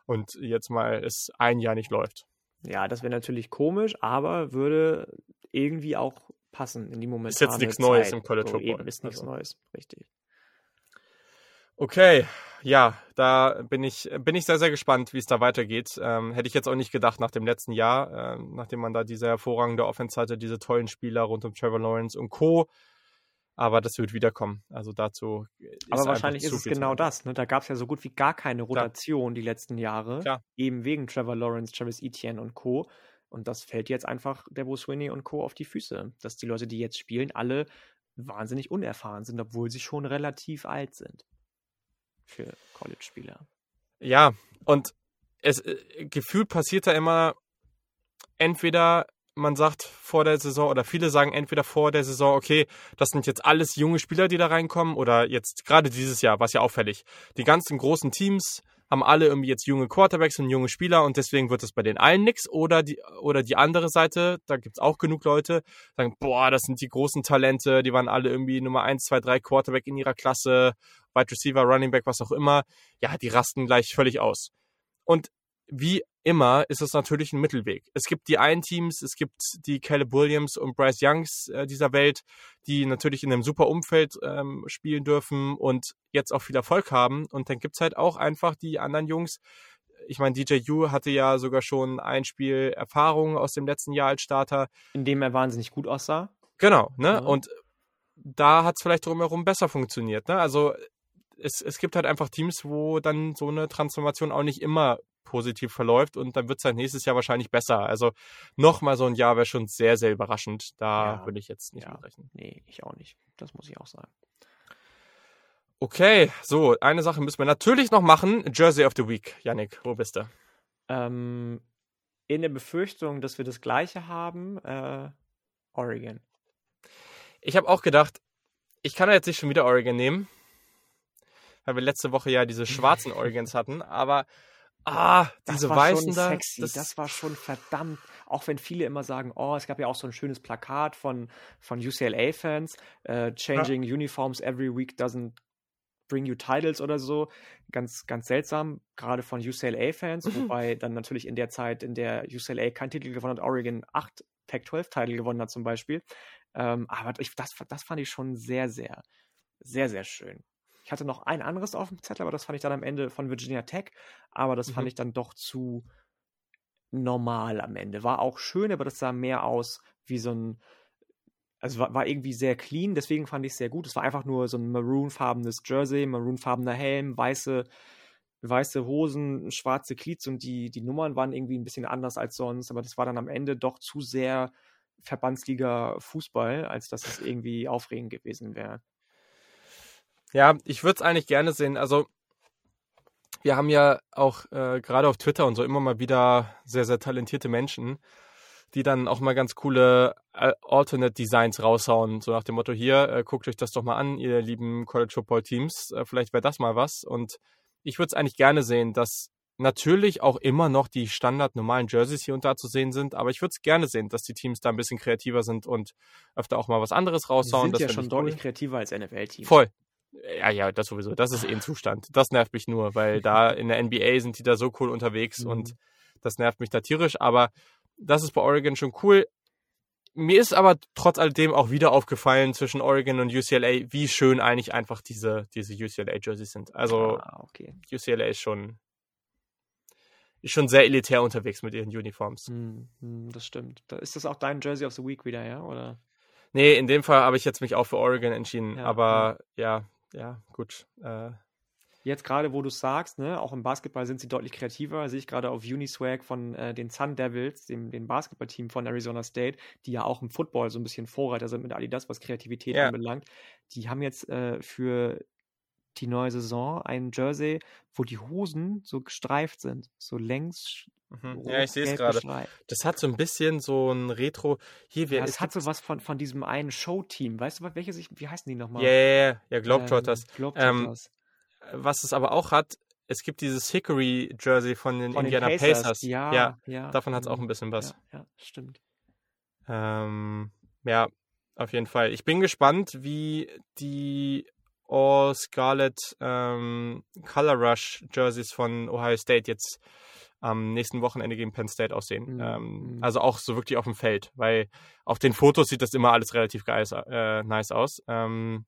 und jetzt mal es ein Jahr nicht läuft. Ja, das wäre natürlich komisch, aber würde irgendwie auch passen in die momentane Ist jetzt nichts Zeit. Neues im College so, Football. Eben, ist nichts Also. Neues, richtig. Okay, ja, da bin ich, bin ich sehr, sehr gespannt, wie es da weitergeht. Ähm, hätte ich jetzt auch nicht gedacht nach dem letzten Jahr, ähm, nachdem man da diese hervorragende Offense hatte, diese tollen Spieler rund um Trevor Lawrence und Co. Aber das wird wiederkommen. Also dazu. Ist Aber wahrscheinlich ist es genau das. Ne? Da gab es ja so gut wie gar keine. Rotation die letzten Jahre. Klar. Eben wegen Trevor Lawrence, Travis Etienne und Co. Und das fällt jetzt einfach Debo Swinney und Co. auf die Füße. Dass die Leute, die jetzt spielen, alle wahnsinnig unerfahren sind, obwohl sie schon relativ alt sind. Für College-Spieler. Ja, und es äh, gefühlt passiert da immer entweder man sagt vor der Saison oder viele sagen entweder vor der Saison, okay, das sind jetzt alles junge Spieler, die da reinkommen oder jetzt gerade dieses Jahr, was ja auffällig. Die ganzen großen Teams haben alle irgendwie jetzt junge Quarterbacks und junge Spieler und deswegen wird es bei den allen nix oder die oder die andere Seite, da gibt's auch genug Leute, sagen, boah, das sind die großen Talente, die waren alle irgendwie Nummer 1, 2, 3 Quarterback in ihrer Klasse, Wide Receiver, Running Back, was auch immer. Ja, die rasten gleich völlig aus. Und wie immer ist es natürlich ein Mittelweg. Es gibt die einen Teams, es gibt die Caleb Williams und Bryce Youngs äh, dieser Welt, die natürlich in einem super Umfeld ähm, spielen dürfen und jetzt auch viel Erfolg haben. Und dann gibt's halt auch einfach die anderen Jungs. Ich meine, DJ U hatte ja sogar schon ein Spiel Erfahrung aus dem letzten Jahr als Starter. In dem er wahnsinnig gut aussah. Genau, ne? Ja. Und da hat's vielleicht drumherum besser funktioniert. Ne? Also es, es gibt halt einfach Teams, wo dann so eine Transformation auch nicht immer positiv verläuft und dann wird es halt nächstes Jahr wahrscheinlich besser. Also nochmal so ein Jahr wäre schon sehr, sehr überraschend. Da Ja. würde ich jetzt nicht Ja. rechnen. Nee, ich auch nicht. Das muss ich auch sagen. Okay, so, eine Sache müssen wir natürlich noch machen. Jersey of the Week. Yannick, wo bist du? Ähm, in der Befürchtung, dass wir das gleiche haben, äh, Oregon. Ich habe auch gedacht, ich kann ja jetzt nicht schon wieder Oregon nehmen, weil wir letzte Woche ja diese schwarzen Oregons hatten, aber ah, Das diese war weißen schon da, sexy. Das, war schon verdammt. Auch wenn viele immer sagen, oh, es gab ja auch so ein schönes Plakat von, von UCLA-Fans, äh, Changing Uniforms every week doesn't bring you titles oder so. Ganz, ganz seltsam, gerade von UCLA-Fans, Mhm. wobei dann natürlich in der Zeit, in der UCLA keinen Titel gewonnen hat, Oregon acht Pac-12-Titel gewonnen hat zum Beispiel. Ähm, aber ich, das, das fand ich schon sehr, sehr, sehr, sehr schön. Ich hatte noch ein anderes auf dem Zettel, aber das fand ich dann am Ende von Virginia Tech. Aber das fand Mhm. ich dann doch zu normal am Ende. War auch schön, aber das sah mehr aus wie so ein. Also war, war irgendwie sehr clean, deswegen fand ich es sehr gut. Es war einfach nur so ein maroonfarbenes Jersey, maroonfarbener Helm, weiße, weiße Hosen, schwarze Cleats und die, die Nummern waren irgendwie ein bisschen anders als sonst, aber das war dann am Ende doch zu sehr Verbandsliga Fußball, als dass es irgendwie aufregend gewesen wäre. Ja, ich würde es eigentlich gerne sehen. Also, wir haben ja auch äh, gerade auf Twitter und so immer mal wieder sehr, sehr talentierte Menschen, die dann auch mal ganz coole äh, Alternate Designs raushauen. So nach dem Motto: Hier, äh, guckt euch das doch mal an, ihr lieben College Football Teams. Äh, vielleicht wäre das mal was. Und ich würde es eigentlich gerne sehen, dass natürlich auch immer noch die standard normalen Jerseys hier und da zu sehen sind. Aber ich würde es gerne sehen, dass die Teams da ein bisschen kreativer sind und öfter auch mal was anderes Die raushauen. sind Das ja schon ich deutlich cool. kreativer als NFL-Teams. Voll. Ja, ja, das sowieso. Das ist eh ein Zustand. Das nervt mich nur, weil da in der NBA sind die da so cool unterwegs Mhm. und das nervt mich da tierisch. Aber das ist bei Oregon schon cool. Mir ist aber trotz alledem auch wieder aufgefallen zwischen Oregon und UCLA, wie schön eigentlich einfach diese, diese UCLA-Jerseys sind. Also Ah, okay. UCLA ist schon, ist schon sehr elitär unterwegs mit ihren Uniforms. Hm, hm, das stimmt. Ist das auch dein Jersey of the Week wieder, ja? Oder? Nee, in dem Fall habe ich jetzt mich auch für Oregon entschieden. Ja, aber ja, ja, gut. Äh, Jetzt gerade, wo du sagst, ne, auch im Basketball sind sie deutlich kreativer. Sehe ich gerade auf Uniswag von äh, den Sun Devils, dem, dem Basketballteam von Arizona State, die ja auch im Football so ein bisschen Vorreiter sind mit Adidas, was Kreativität Ja. anbelangt. Die haben jetzt äh, für die neue Saison ein Jersey, wo die Hosen so gestreift sind, so längs. mhm. ja, ich sehe es gerade. Das hat so ein bisschen so ein Retro. Hier, wir, Ja, es das hat so was von, von diesem einen Show-Team. Weißt du, welche sich, wie heißen die nochmal? Ja, ja, ja, ja, Globetrotters. Ähm, Globetrotters. Was es aber auch hat, es gibt dieses Hickory Jersey von den Von den Indiana Pacers. Ja, ja, ja. davon hat es auch mhm. ein bisschen was. Ja, ja, stimmt. Ähm, ja, auf jeden Fall. Ich bin gespannt, wie die All Scarlet ähm, Color Rush Jerseys von Ohio State jetzt am nächsten Wochenende gegen Penn State aussehen. Mhm. Ähm, also auch so wirklich auf dem Feld, weil auf den Fotos sieht das immer alles relativ geil, äh, nice aus. Ähm,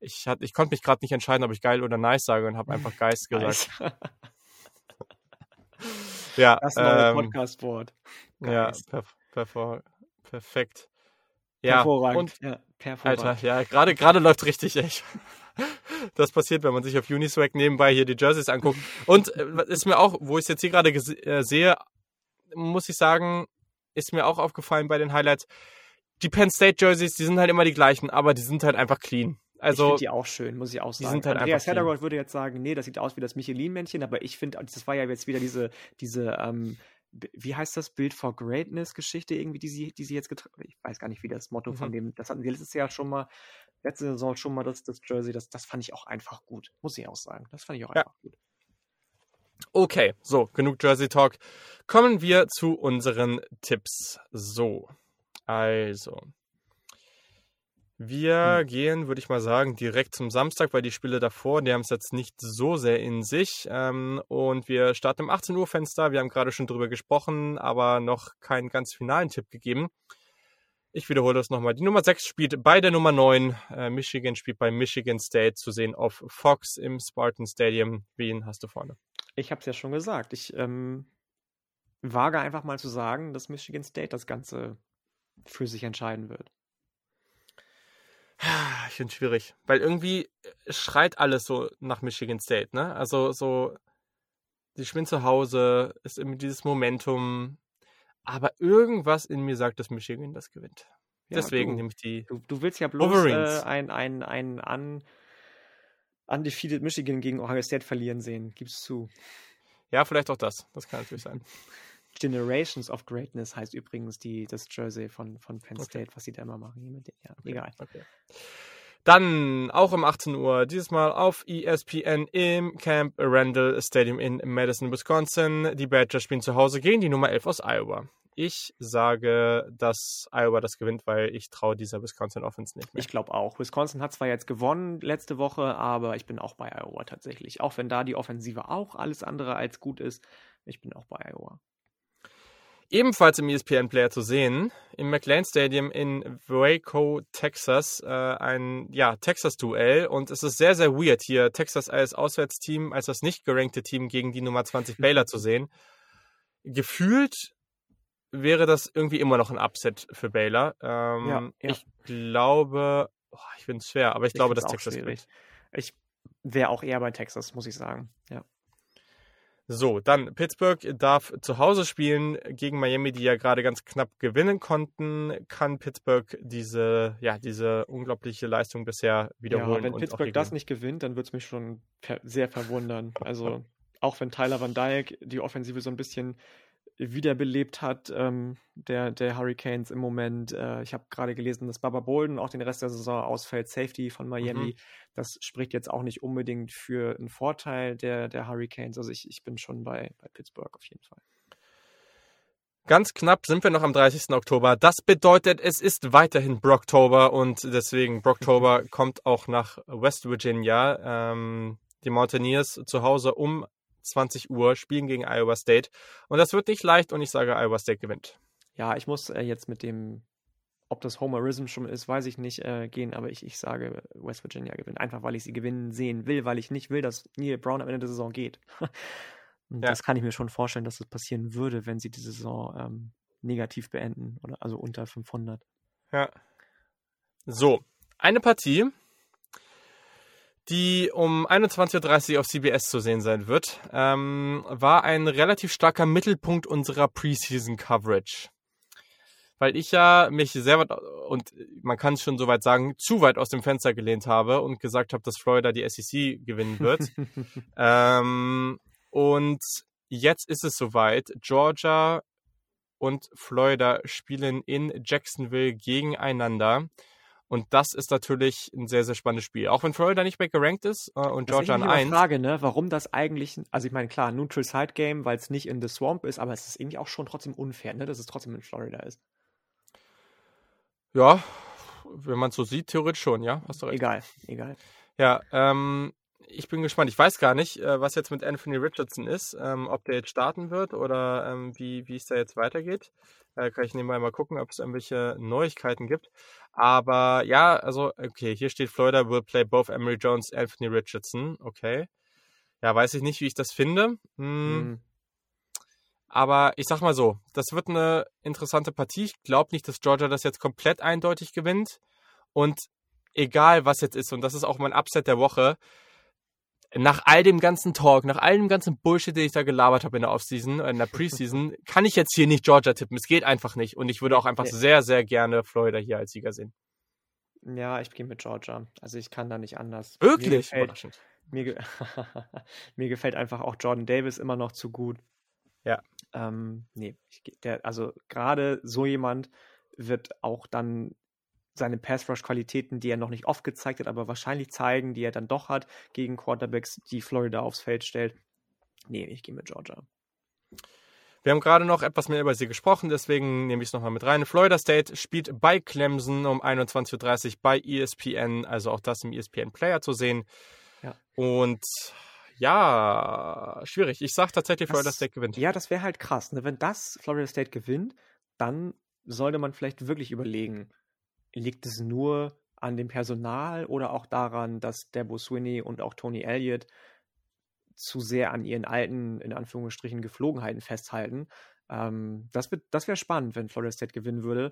ich, hat, ich konnte mich gerade nicht entscheiden, ob ich geil oder nice sage und habe einfach Geist gesagt. ja, das neue ähm, Podcast-Wort. Ja, per, per, perfekt. Ja, hervorragend. Und, ja, hervorragend. Alter, ja, gerade gerade läuft richtig, echt. Das passiert, wenn man sich auf Uniswag nebenbei hier die Jerseys anguckt. Und äh, ist mir auch, wo ich es jetzt hier gerade äh, sehe, muss ich sagen, ist mir auch aufgefallen bei den Highlights. Die Penn State Jerseys, die sind halt immer die gleichen, aber die sind halt einfach clean. Also, ich finde die auch schön, muss ich auch sagen. Die sind halt Andreas Heddergold würde jetzt sagen, nee, das sieht aus wie das Michelin-Männchen, aber ich finde, das war ja jetzt wieder diese, diese ähm, wie heißt das, Bild for Greatness-Geschichte irgendwie, die sie, die sie jetzt getragen Ich weiß gar nicht, wie das Motto mhm. von dem, das hatten sie letztes Jahr schon mal, letzte Saison schon mal das, das Jersey, das, das fand ich auch einfach gut, muss ich auch sagen. Das fand ich auch ja. einfach gut. Okay, so, genug Jersey Talk. Kommen wir zu unseren Tipps. So, also, wir hm. gehen, würde ich mal sagen, direkt zum Samstag, weil die Spiele davor, die haben es jetzt nicht so sehr in sich. Ähm, und wir starten im 18 Uhr Fenster. Wir haben gerade schon drüber gesprochen, aber noch keinen ganz finalen Tipp gegeben. Ich wiederhole das nochmal. Die Nummer 6 spielt bei der Nummer 9. Äh, Michigan spielt bei Michigan State zu sehen auf Fox im Spartan Stadium. Wen hast du vorne? Ich habe es ja schon gesagt. Ich ähm, wage einfach mal zu sagen, dass Michigan State das Ganze für sich entscheiden wird. Ich finde es schwierig, weil irgendwie schreit alles so nach Michigan State, ne? Also so, die spielen zu Hause, ist irgendwie dieses Momentum, aber irgendwas in mir sagt, dass Michigan das gewinnt. Ja, Deswegen nehme ich die. Du, du willst ja bloß äh, ein, ein, ein un, undefeated Michigan gegen Ohio State verlieren sehen, gibst zu. Ja, vielleicht auch das. Das kann natürlich sein. Generations of Greatness heißt übrigens die, das Jersey von, von Penn State, okay. was sie da immer machen. Ja, okay. egal. Okay. Dann auch um 18 Uhr, dieses Mal auf ESPN im Camp Randall Stadium in Madison, Wisconsin. Die Badgers spielen zu Hause gegen die Nummer 11 aus Iowa. Ich sage, dass Iowa das gewinnt, weil ich traue dieser Wisconsin Offense nicht mehr. Ich glaube auch. Wisconsin hat zwar jetzt gewonnen letzte Woche, aber ich bin auch bei Iowa tatsächlich. Auch wenn da die Offensive auch alles andere als gut ist, ich bin auch bei Iowa. Ebenfalls im ESPN-Player zu sehen, im McLean Stadium in Waco, Texas, äh, ein ja, Texas-Duell. Und es ist sehr, sehr weird, hier Texas als Auswärtsteam, als das nicht gerankte Team gegen die Nummer 20 Baylor zu sehen. Gefühlt wäre das irgendwie immer noch ein Upset für Baylor. Ähm, ja, ja. Ich glaube, oh, ich finde es schwer, aber ich, ich glaube, dass Texas schwierig. Ich wäre auch eher bei Texas, muss ich sagen. Ja. So, dann Pittsburgh darf zu Hause spielen gegen Miami, die ja gerade ganz knapp gewinnen konnten. Kann Pittsburgh diese, ja, diese unglaubliche Leistung bisher wiederholen? Ja, wenn Pittsburgh das nicht gewinnt, dann würde es mich schon sehr verwundern. Also auch wenn Tyler Van Dyke die Offensive so ein bisschen wiederbelebt hat, ähm, der, der Hurricanes im Moment. Äh, ich habe gerade gelesen, dass Baba Bolden auch den Rest der Saison ausfällt, Safety von Miami. Mhm. Das spricht jetzt auch nicht unbedingt für einen Vorteil der, der Hurricanes. Also ich, ich bin schon bei, bei Pittsburgh auf jeden Fall. Ganz knapp sind wir noch am 30. Oktober. Das bedeutet, es ist weiterhin Brocktober und deswegen Brocktober kommt auch nach West Virginia. Ähm, die Mountaineers zu Hause um 20 Uhr, spielen gegen Iowa State. Und das wird nicht leicht und ich sage, Iowa State gewinnt. Ja, ich muss äh, jetzt mit dem, ob das Homerism schon ist, weiß ich nicht, äh, gehen, aber ich, ich sage, West Virginia gewinnt. Einfach, weil ich sie gewinnen sehen will, weil ich nicht will, dass Neil Brown am Ende der Saison geht. und ja. das kann ich mir schon vorstellen, dass das passieren würde, wenn sie die Saison ähm, negativ beenden, oder also unter 500. Ja. So, eine Partie, die um 21.30 Uhr auf CBS zu sehen sein wird, ähm, war ein relativ starker Mittelpunkt unserer Preseason-Coverage. Weil ich ja mich sehr weit, und man kann es schon soweit sagen, zu weit aus dem Fenster gelehnt habe und gesagt habe, dass Florida die SEC gewinnen wird. ähm, und jetzt ist es soweit. Georgia und Florida spielen in Jacksonville gegeneinander. Und das ist natürlich ein sehr, sehr spannendes Spiel. Auch wenn Florida nicht mehr gerankt ist äh, und Georgia an 1. Frage, ne, warum das eigentlich, also ich meine, klar, Neutral Side Game, weil es nicht in The Swamp ist, aber es ist irgendwie auch schon trotzdem unfair, ne, dass es trotzdem in Florida ist. Ja, wenn man es so sieht, theoretisch schon, ja, hast du recht. Egal, egal. Ja, ähm, ich bin gespannt. Ich weiß gar nicht, äh, was jetzt mit Anthony Richardson ist, ähm, ob der jetzt starten wird oder ähm, wie, wie es da jetzt weitergeht. Äh, kann ich nebenbei mal gucken, ob es irgendwelche Neuigkeiten gibt. Aber ja, also, okay, hier steht Florida will play both Emery Jones, Anthony Richardson. Okay. Ja, weiß ich nicht, wie ich das finde. Hm. Mhm. Aber ich sag mal so, das wird eine interessante Partie. Ich glaube nicht, dass Georgia das jetzt komplett eindeutig gewinnt. Und egal was jetzt ist, und das ist auch mein Upset der Woche, nach all dem ganzen Talk, nach all dem ganzen Bullshit, den ich da gelabert habe in der Offseason, in der Preseason, kann ich jetzt hier nicht Georgia tippen. Es geht einfach nicht. Und ich würde auch einfach sehr, sehr gerne Florida hier als Sieger sehen. Ja, ich gehe mit Georgia. Also ich kann da nicht anders. Wirklich? Mir gefällt, mir, ge mir gefällt einfach auch Jordan Davis immer noch zu gut. Ja. Ähm, nee, ich, der, also gerade so jemand wird auch dann seine Pass-Rush-Qualitäten, die er noch nicht oft gezeigt hat, aber wahrscheinlich zeigen, die er dann doch hat, gegen Quarterbacks, die Florida aufs Feld stellt. Nee, ich gehe mit Georgia. Wir haben gerade noch etwas mehr über sie gesprochen, deswegen nehme ich es nochmal mit rein. Florida State spielt bei Clemson um 21.30 Uhr bei ESPN, also auch das im ESPN Player zu sehen. Ja. Und ja, schwierig. Ich sage tatsächlich, Florida State gewinnt. Ja, das wäre halt krass. Ne? Wenn das Florida State gewinnt, dann sollte man vielleicht wirklich überlegen, liegt es nur an dem Personal oder auch daran, dass Debo Swinney und auch Tony Elliott zu sehr an ihren alten, in Anführungsstrichen, Geflogenheiten festhalten. Ähm, das das wäre spannend, wenn Florida State gewinnen würde.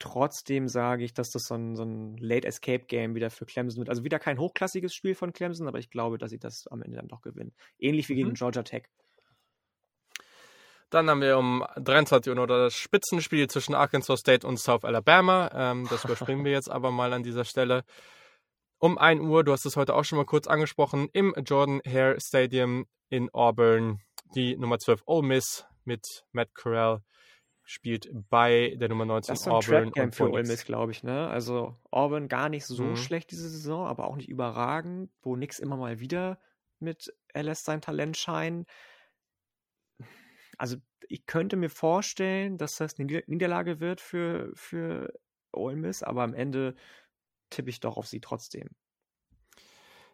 Trotzdem sage ich, dass das so ein, so ein Late Escape Game wieder für Clemson wird. Also wieder kein hochklassiges Spiel von Clemson, aber ich glaube, dass sie das am Ende dann doch gewinnen. Ähnlich wie gegen mhm. Georgia Tech. Dann haben wir um 23 Uhr noch das Spitzenspiel zwischen Arkansas State und South Alabama. Ähm, das überspringen wir jetzt aber mal an dieser Stelle. Um 1 Uhr, du hast es heute auch schon mal kurz angesprochen, im Jordan Hare Stadium in Auburn. Die Nummer 12 Ole Miss mit Matt Corral spielt bei der Nummer 19 das ist Auburn. Das für Ole Miss, glaube ich. Ne? Also Auburn gar nicht so mhm. schlecht diese Saison, aber auch nicht überragend, wo nix immer mal wieder mit LS sein Talent scheint also ich könnte mir vorstellen, dass das eine Niederlage wird für, für Ole Miss, aber am Ende tippe ich doch auf sie trotzdem.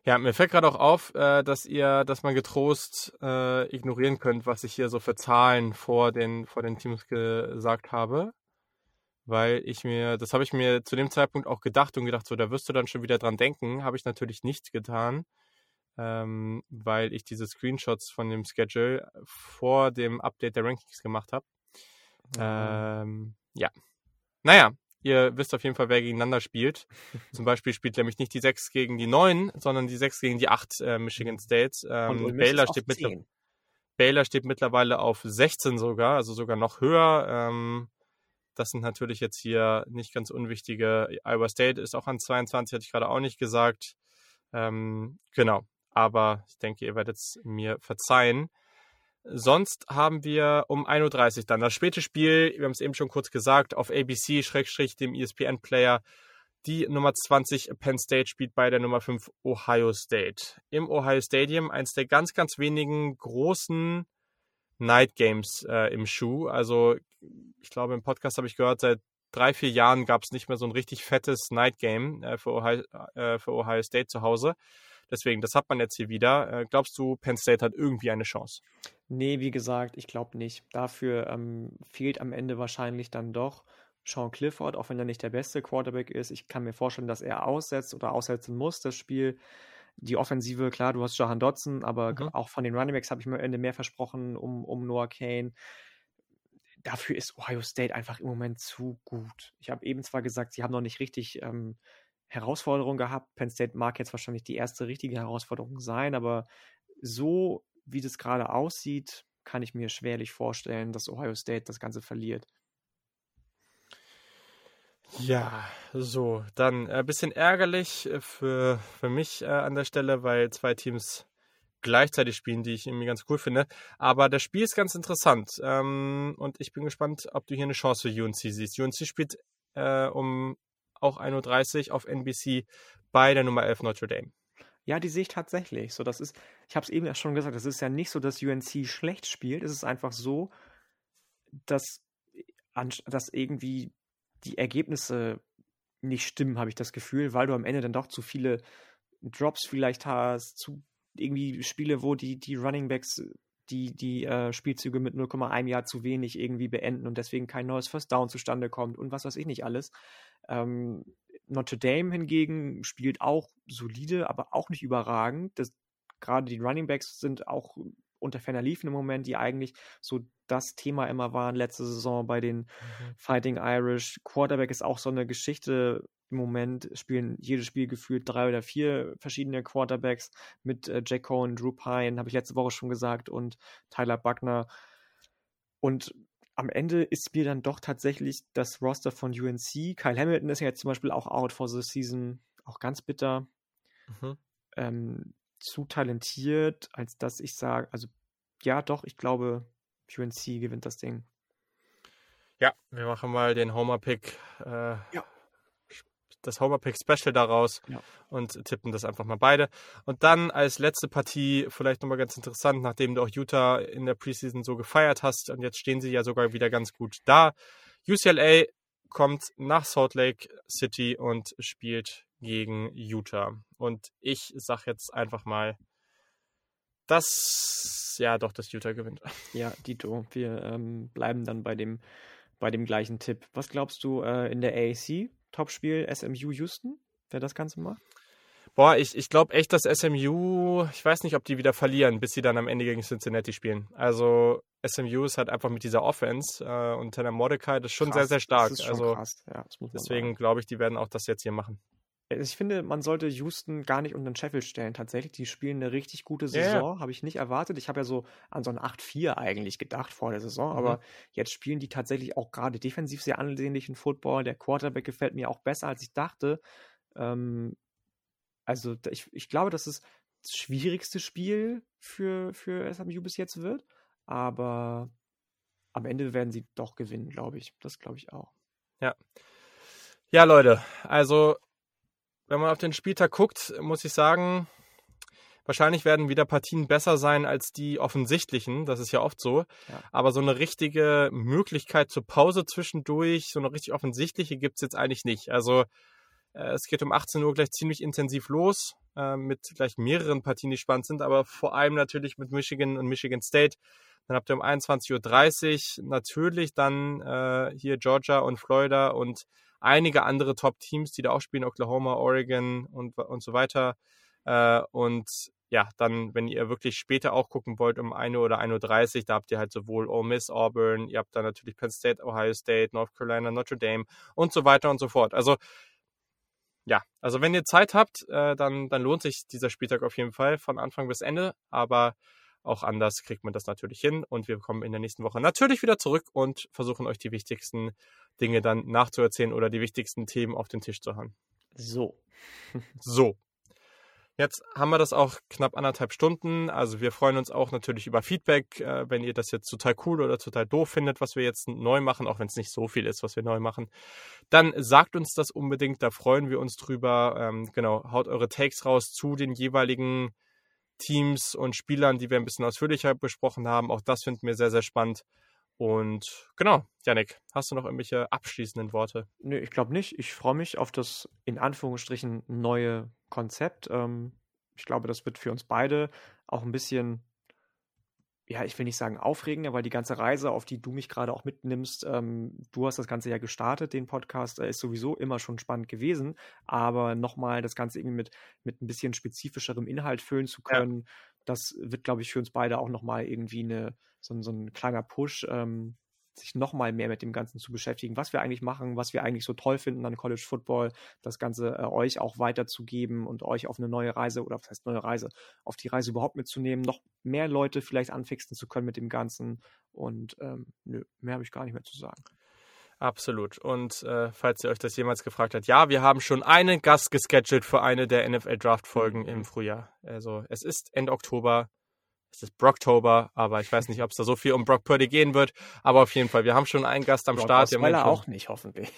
Ja, mir fällt gerade auch auf, äh, dass ihr, dass man getrost äh, ignorieren könnt, was ich hier so für Zahlen vor den, vor den Teams gesagt habe. Weil ich mir, das habe ich mir zu dem Zeitpunkt auch gedacht und gedacht, so, da wirst du dann schon wieder dran denken. Habe ich natürlich nicht getan ähm, weil ich diese Screenshots von dem Schedule vor dem Update der Rankings gemacht habe. Mhm. Ähm, ja. Naja, ihr wisst auf jeden Fall, wer gegeneinander spielt. Zum Beispiel spielt nämlich nicht die 6 gegen die 9, sondern die 6 gegen die 8 äh, Michigan States. Ähm, Baylor, steht Baylor steht mittlerweile auf 16 sogar, also sogar noch höher. Ähm, das sind natürlich jetzt hier nicht ganz unwichtige. Iowa State ist auch an 22, hatte ich gerade auch nicht gesagt. Ähm, genau aber ich denke, ihr werdet es mir verzeihen. Sonst haben wir um 1.30 Uhr dann das späte Spiel, wir haben es eben schon kurz gesagt, auf ABC, Schrägstrich, dem ESPN-Player. Die Nummer 20 Penn State spielt bei der Nummer 5 Ohio State. Im Ohio Stadium, eins der ganz, ganz wenigen großen Night Games äh, im Schuh. Also, ich glaube, im Podcast habe ich gehört, seit drei, vier Jahren gab es nicht mehr so ein richtig fettes Night Game äh, für, Ohio, äh, für Ohio State zu Hause. Deswegen, das hat man jetzt hier wieder. Äh, glaubst du, Penn State hat irgendwie eine Chance? Nee, wie gesagt, ich glaube nicht. Dafür ähm, fehlt am Ende wahrscheinlich dann doch Sean Clifford, auch wenn er nicht der beste Quarterback ist. Ich kann mir vorstellen, dass er aussetzt oder aussetzen muss, das Spiel. Die Offensive, klar, du hast Jahan Dotson, aber mhm. auch von den Runningbacks habe ich mir am Ende mehr versprochen um, um Noah Kane. Dafür ist Ohio State einfach im Moment zu gut. Ich habe eben zwar gesagt, sie haben noch nicht richtig ähm, Herausforderung gehabt. Penn State mag jetzt wahrscheinlich die erste richtige Herausforderung sein, aber so wie das gerade aussieht, kann ich mir schwerlich vorstellen, dass Ohio State das Ganze verliert. Ja, so, dann ein äh, bisschen ärgerlich äh, für, für mich äh, an der Stelle, weil zwei Teams gleichzeitig spielen, die ich irgendwie ganz cool finde. Aber das Spiel ist ganz interessant ähm, und ich bin gespannt, ob du hier eine Chance für UNC siehst. UNC spielt äh, um auch 1.30 Uhr auf NBC bei der Nummer 11 Notre Dame. Ja, die sehe ich tatsächlich. So, das ist, ich habe es eben schon gesagt, es ist ja nicht so, dass UNC schlecht spielt. Es ist einfach so, dass, dass irgendwie die Ergebnisse nicht stimmen, habe ich das Gefühl, weil du am Ende dann doch zu viele Drops vielleicht hast, zu irgendwie Spiele, wo die, die Running Backs die, die äh, Spielzüge mit 0,1 Jahr zu wenig irgendwie beenden und deswegen kein neues First Down zustande kommt und was weiß ich nicht alles. Ähm, Notre Dame hingegen spielt auch solide, aber auch nicht überragend. Das, gerade die Running Backs sind auch unter ferner Liefen im Moment, die eigentlich so das Thema immer waren letzte Saison bei den mhm. Fighting Irish. Quarterback ist auch so eine Geschichte. Im Moment spielen jedes Spiel gefühlt drei oder vier verschiedene Quarterbacks mit äh, Jack Cohen, Drew Pine, habe ich letzte Woche schon gesagt, und Tyler Buckner. Und am Ende ist mir dann doch tatsächlich das Roster von UNC. Kyle Hamilton ist ja jetzt zum Beispiel auch out for the season, auch ganz bitter. Mhm. Ähm, zu talentiert, als dass ich sage, also ja, doch, ich glaube, UNC gewinnt das Ding. Ja, wir machen mal den Homer-Pick. Äh, ja. Das Homer-Pick-Special daraus ja. und tippen das einfach mal beide. Und dann als letzte Partie, vielleicht nochmal ganz interessant, nachdem du auch Utah in der Preseason so gefeiert hast und jetzt stehen sie ja sogar wieder ganz gut da. UCLA kommt nach Salt Lake City und spielt gegen Utah. Und ich sage jetzt einfach mal, dass, ja, doch, dass Utah gewinnt. Ja, Dito. Wir ähm, bleiben dann bei dem, bei dem gleichen Tipp. Was glaubst du äh, in der AAC? Topspiel SMU Houston, wer das Ganze macht? Boah, ich, ich glaube echt, dass SMU, ich weiß nicht, ob die wieder verlieren, bis sie dann am Ende gegen Cincinnati spielen. Also SMU ist halt einfach mit dieser Offense äh, und Tanner Mordecai, das ist schon krass, sehr, sehr stark. Das ist schon also krass. Ja, deswegen glaube ich, die werden auch das jetzt hier machen. Also ich finde, man sollte Houston gar nicht unter den Sheffield stellen. Tatsächlich, die spielen eine richtig gute Saison. Yeah. Habe ich nicht erwartet. Ich habe ja so an so ein 8-4 eigentlich gedacht vor der Saison. Mhm. Aber jetzt spielen die tatsächlich auch gerade defensiv sehr ansehnlichen Football. Der Quarterback gefällt mir auch besser, als ich dachte. Ähm, also ich, ich glaube, dass es das schwierigste Spiel für, für SMU bis jetzt wird. Aber am Ende werden sie doch gewinnen, glaube ich. Das glaube ich auch. Ja. Ja, Leute, also wenn man auf den Spieltag guckt, muss ich sagen, wahrscheinlich werden wieder Partien besser sein als die offensichtlichen. Das ist ja oft so. Ja. Aber so eine richtige Möglichkeit zur Pause zwischendurch, so eine richtig offensichtliche gibt es jetzt eigentlich nicht. Also äh, es geht um 18 Uhr gleich ziemlich intensiv los, äh, mit gleich mehreren Partien, die spannend sind, aber vor allem natürlich mit Michigan und Michigan State. Dann habt ihr um 21.30 Uhr natürlich dann äh, hier Georgia und Florida und einige andere Top-Teams, die da auch spielen, Oklahoma, Oregon und, und so weiter. Äh, und ja, dann, wenn ihr wirklich später auch gucken wollt, um 1 Uhr oder 1.30 Uhr, da habt ihr halt sowohl Ole Miss, Auburn, ihr habt da natürlich Penn State, Ohio State, North Carolina, Notre Dame und so weiter und so fort. Also ja, also wenn ihr Zeit habt, äh, dann, dann lohnt sich dieser Spieltag auf jeden Fall von Anfang bis Ende. Aber auch anders kriegt man das natürlich hin. Und wir kommen in der nächsten Woche natürlich wieder zurück und versuchen euch die wichtigsten Dinge dann nachzuerzählen oder die wichtigsten Themen auf den Tisch zu haben. So. so. Jetzt haben wir das auch knapp anderthalb Stunden. Also wir freuen uns auch natürlich über Feedback, äh, wenn ihr das jetzt total cool oder total doof findet, was wir jetzt neu machen, auch wenn es nicht so viel ist, was wir neu machen. Dann sagt uns das unbedingt, da freuen wir uns drüber. Ähm, genau, haut eure Takes raus zu den jeweiligen Teams und Spielern, die wir ein bisschen ausführlicher besprochen haben. Auch das finden wir sehr, sehr spannend. Und genau, Janik, hast du noch irgendwelche abschließenden Worte? Nö, ich glaube nicht. Ich freue mich auf das in Anführungsstrichen neue Konzept. Ähm, ich glaube, das wird für uns beide auch ein bisschen ja, ich will nicht sagen aufregender, weil die ganze Reise, auf die du mich gerade auch mitnimmst, ähm, du hast das Ganze ja gestartet, den Podcast, äh, ist sowieso immer schon spannend gewesen, aber nochmal das Ganze irgendwie mit, mit ein bisschen spezifischerem Inhalt füllen zu können, ja. das wird, glaube ich, für uns beide auch nochmal irgendwie eine, so, so ein kleiner Push, ähm, sich nochmal mehr mit dem Ganzen zu beschäftigen, was wir eigentlich machen, was wir eigentlich so toll finden an College Football, das Ganze äh, euch auch weiterzugeben und euch auf eine neue Reise oder was heißt neue Reise, auf die Reise überhaupt mitzunehmen, noch mehr Leute vielleicht anfixen zu können mit dem Ganzen. Und ähm, nö, mehr habe ich gar nicht mehr zu sagen. Absolut. Und äh, falls ihr euch das jemals gefragt habt, ja, wir haben schon einen Gast gescheduled für eine der NFL Draft Folgen mhm. im Frühjahr. Also es ist Ende Oktober es ist Brocktober, aber ich weiß nicht, ob es da so viel um Brock Purdy gehen wird. Aber auf jeden Fall, wir haben schon einen Gast am Brock Start. Osweiler auch nicht, hoffentlich.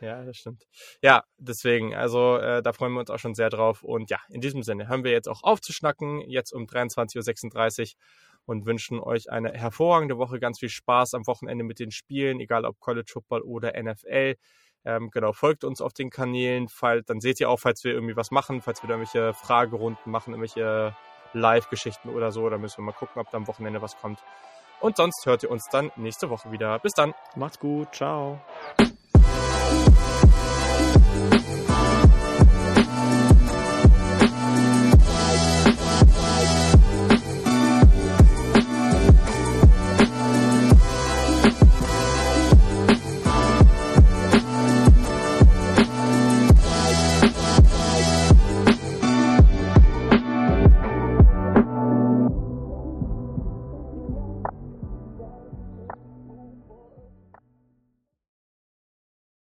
Ja, das stimmt. Ja, deswegen, also äh, da freuen wir uns auch schon sehr drauf. Und ja, in diesem Sinne hören wir jetzt auch aufzuschnacken, jetzt um 23.36 Uhr und wünschen euch eine hervorragende Woche, ganz viel Spaß am Wochenende mit den Spielen, egal ob College Football oder NFL. Ähm, genau, folgt uns auf den Kanälen, fall, dann seht ihr auch, falls wir irgendwie was machen, falls wir da irgendwelche Fragerunden machen, irgendwelche Live-Geschichten oder so, da müssen wir mal gucken, ob da am Wochenende was kommt. Und sonst hört ihr uns dann nächste Woche wieder. Bis dann. Macht's gut. Ciao.